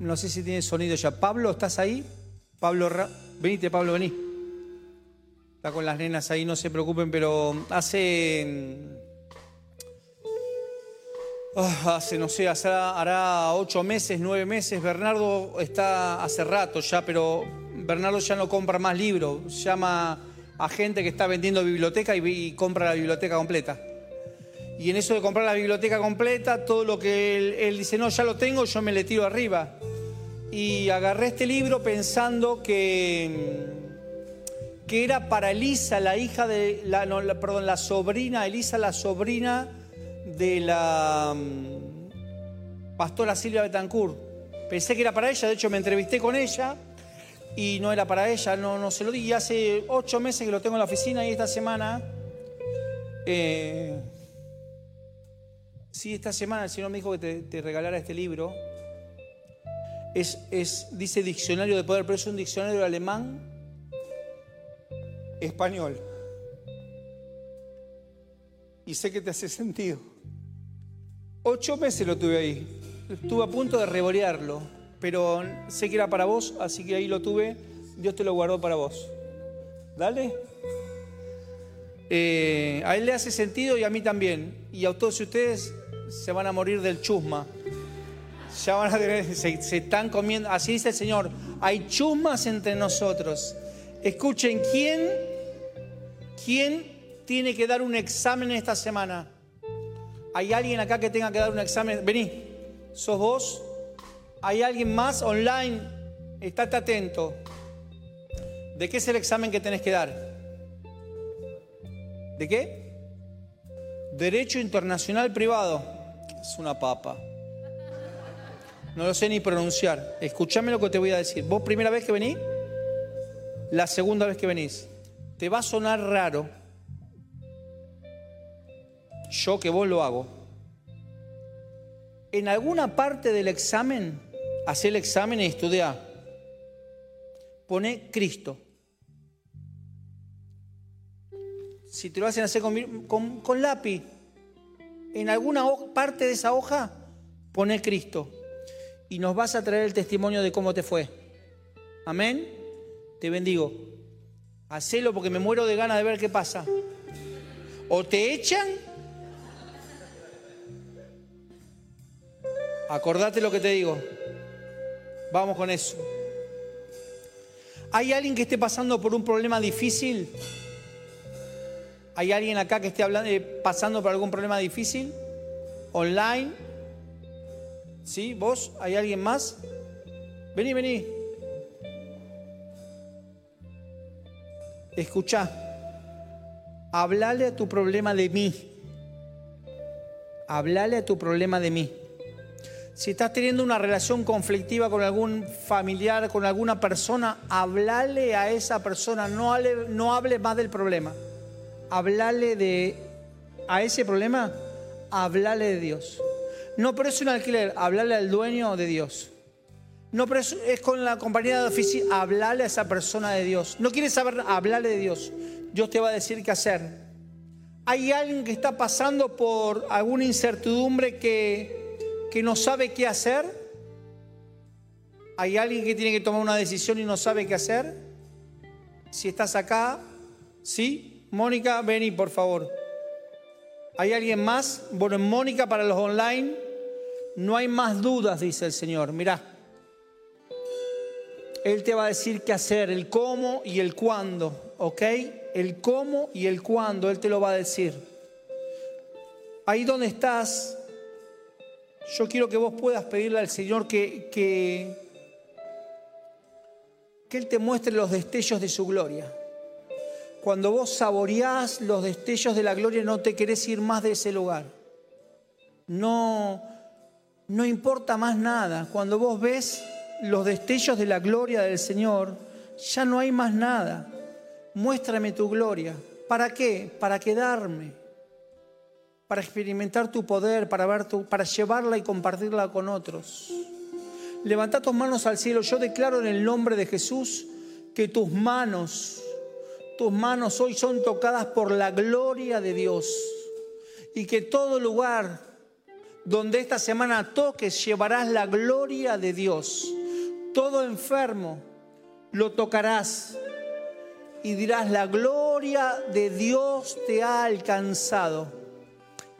No sé si tiene sonido ya. Pablo, ¿estás ahí? Pablo, venite Pablo, vení. Está con las nenas ahí, no se preocupen, pero hace... ah, hace, no sé, hace- hará ocho meses, nueve meses. Bernardo está hace rato ya, pero Bernardo ya no compra más libros. Llama a gente que está vendiendo biblioteca y, compra la biblioteca completa. Y en eso de comprar la biblioteca completa, todo lo que él dice, no, ya lo tengo, yo me le tiro arriba. Y agarré este libro pensando que, que era para Elisa, la hija de, la, perdón, la sobrina, Elisa, la sobrina de la mm, pastora Silvia Betancourt. Pensé que era para ella, de hecho me entrevisté con ella y no era para ella, no, no se lo di. Y hace ocho meses que lo tengo en la oficina y esta semana... eh, Sí, esta semana el Señor me dijo que te, te regalara este libro. Es, dice diccionario de poder, pero es un diccionario alemán, español. Y sé que te hace sentido. Ocho meses lo tuve ahí. Estuve a punto de revolearlo, pero sé que era para vos, así que ahí lo tuve. Dios te lo guardó para vos. Dale. Eh, a él le hace sentido y a mí también. Y a todos ustedes se van a morir del chusma. Ya van a tener, se, están comiendo. Así dice el Señor. Hay chusmas entre nosotros. Escuchen, ¿quién, quién tiene que dar un examen esta semana? ¿Hay alguien acá que tenga que dar un examen? Vení, ¿sos vos? ¿Hay alguien más online? Estate atento. ¿De qué es el examen que tenés que dar? ¿De qué? Derecho Internacional Privado. Es una papa. No lo sé ni pronunciar. Escúchame lo que te voy a decir. ¿Vos primera vez que venís? la segunda vez que venís. Te va a sonar raro. Yo que vos lo hago. En alguna parte del examen, hacé el examen y estudia. Pone Cristo. Si te lo hacen hacer con, con- lápiz, en alguna parte de esa hoja, pone Cristo. Y nos vas a traer el testimonio de cómo te fue. Amén. Te bendigo. Hacelo porque me muero de ganas de ver qué pasa. O te echan. Acordate lo que te digo. Vamos con eso. ¿Hay alguien que esté pasando por un problema difícil? ¿Hay alguien acá que esté eh, pasando por algún problema difícil? ¿Online? ¿Sí? ¿Vos? ¿Hay alguien más? Vení, vení. Escucha. Hablale a tu problema de mí. Hablale a tu problema de mí. Si estás teniendo una relación conflictiva con algún familiar, con alguna persona, hablale a esa persona, no hable, no hable más del problema. Hablale de a ese problema, hablale de Dios. No, pero es un alquiler, hablale al dueño de Dios. No, pero es, con la compañía de oficina, hablale a esa persona de Dios. No quieres saber, hablale de Dios. Dios te va a decir qué hacer. Hay alguien que está pasando por alguna incertidumbre que, que no sabe qué hacer. Hay alguien que tiene que tomar una decisión y no sabe qué hacer. Si estás acá, ¿sí? Mónica, vení, por favor. ¿Hay alguien más? Bueno, Mónica para los online, no hay más dudas, dice el Señor. Mirá. Él te va a decir qué hacer, el cómo y el cuándo, ¿ok? El cómo y el cuándo, Él te lo va a decir. Ahí donde estás, yo quiero que vos puedas pedirle al Señor que, que, que Él te muestre los destellos de su gloria. Cuando vos saboreás los destellos de la gloria, no te querés ir más de ese lugar. No, no importa más nada. Cuando vos ves los destellos de la gloria del Señor, ya no hay más nada. Muéstrame tu gloria. ¿Para qué? Para quedarme. Para experimentar tu poder, para, ver tu, para llevarla y compartirla con otros. Levanta tus manos al cielo. Yo declaro en el nombre de Jesús que tus manos, tus manos hoy son tocadas por la gloria de Dios. Y que todo lugar donde esta semana toques llevarás la gloria de Dios. Todo enfermo lo tocarás y dirás, la gloria de Dios te ha alcanzado.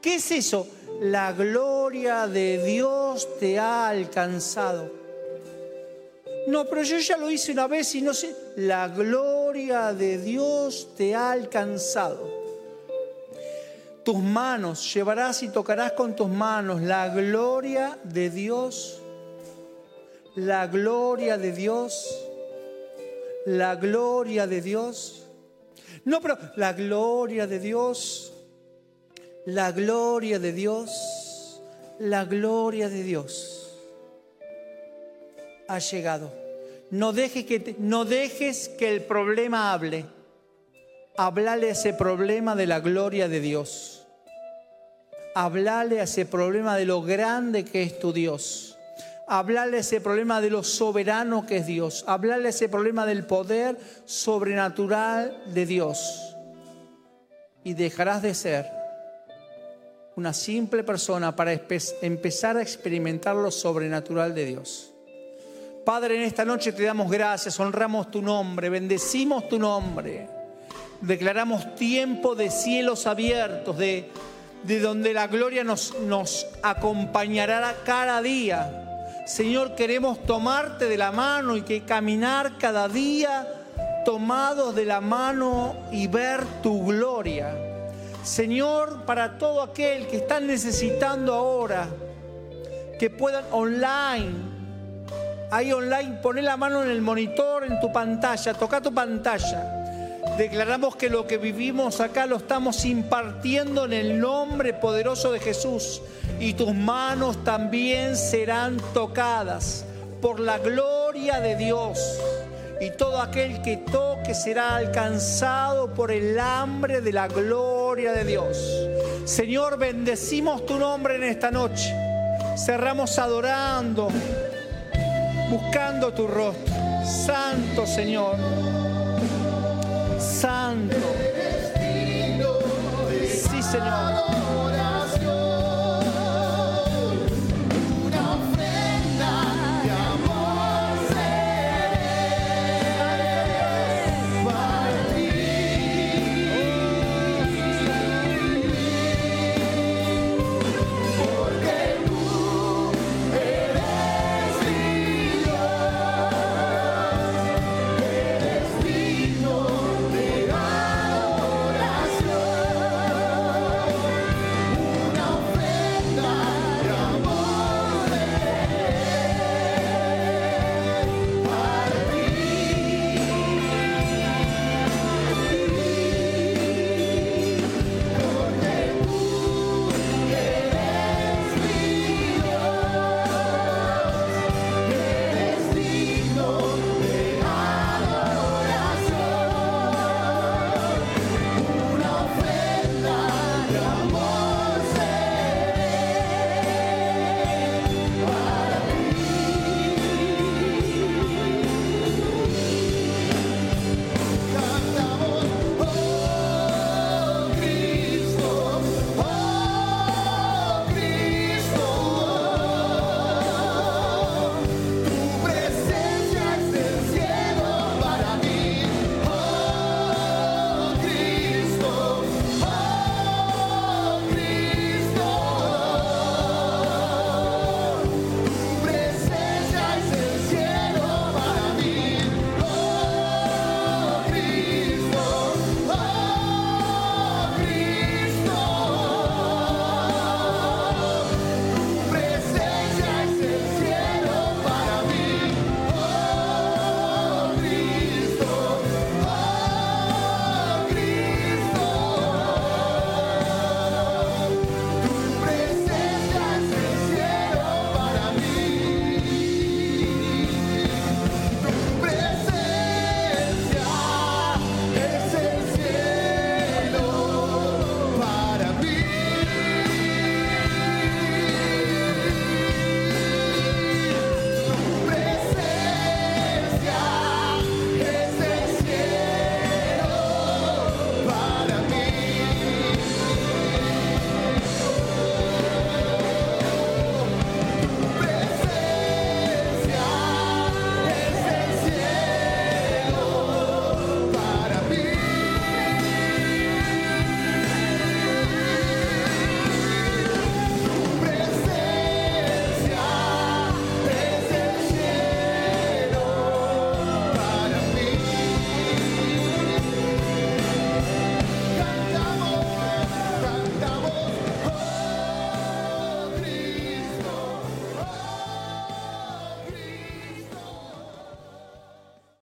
¿Qué es eso? La gloria de Dios te ha alcanzado. No, pero yo ya lo hice una vez y no sé. La gloria de Dios te ha alcanzado. Tus manos, llevarás y tocarás con tus manos la gloria de Dios. La gloria de Dios. La gloria de Dios. No, pero la gloria de Dios. La gloria de Dios. La gloria de Dios. Ha llegado. No dejes que, no dejes que el problema hable. Hablale ese problema de la gloria de Dios. Hablale a ese problema de lo grande que es tu Dios. Hablale a ese problema de lo soberano que es Dios. Hablale a ese problema del poder sobrenatural de Dios. Y dejarás de ser una simple persona para empezar a experimentar lo sobrenatural de Dios. Padre, en esta noche te damos gracias, honramos tu nombre, bendecimos tu nombre. Declaramos tiempo de cielos abiertos, de, de donde la gloria nos, nos acompañará cada día. Señor, queremos tomarte de la mano y que caminar cada día tomados de la mano y ver tu gloria. Señor, para todo aquel que está necesitando ahora, que puedan online, ahí online, poné la mano en el monitor, en tu pantalla, toca tu pantalla. Declaramos que lo que vivimos acá lo estamos impartiendo en el nombre poderoso de Jesús y tus manos también serán tocadas por la gloria de Dios. y todo aquel que toque será alcanzado por el hambre de la gloria de Dios. Señor, bendecimos tu nombre en esta noche. Cerramos adorando, buscando tu rostro. Santo Señor. Santo. Sí, Señor.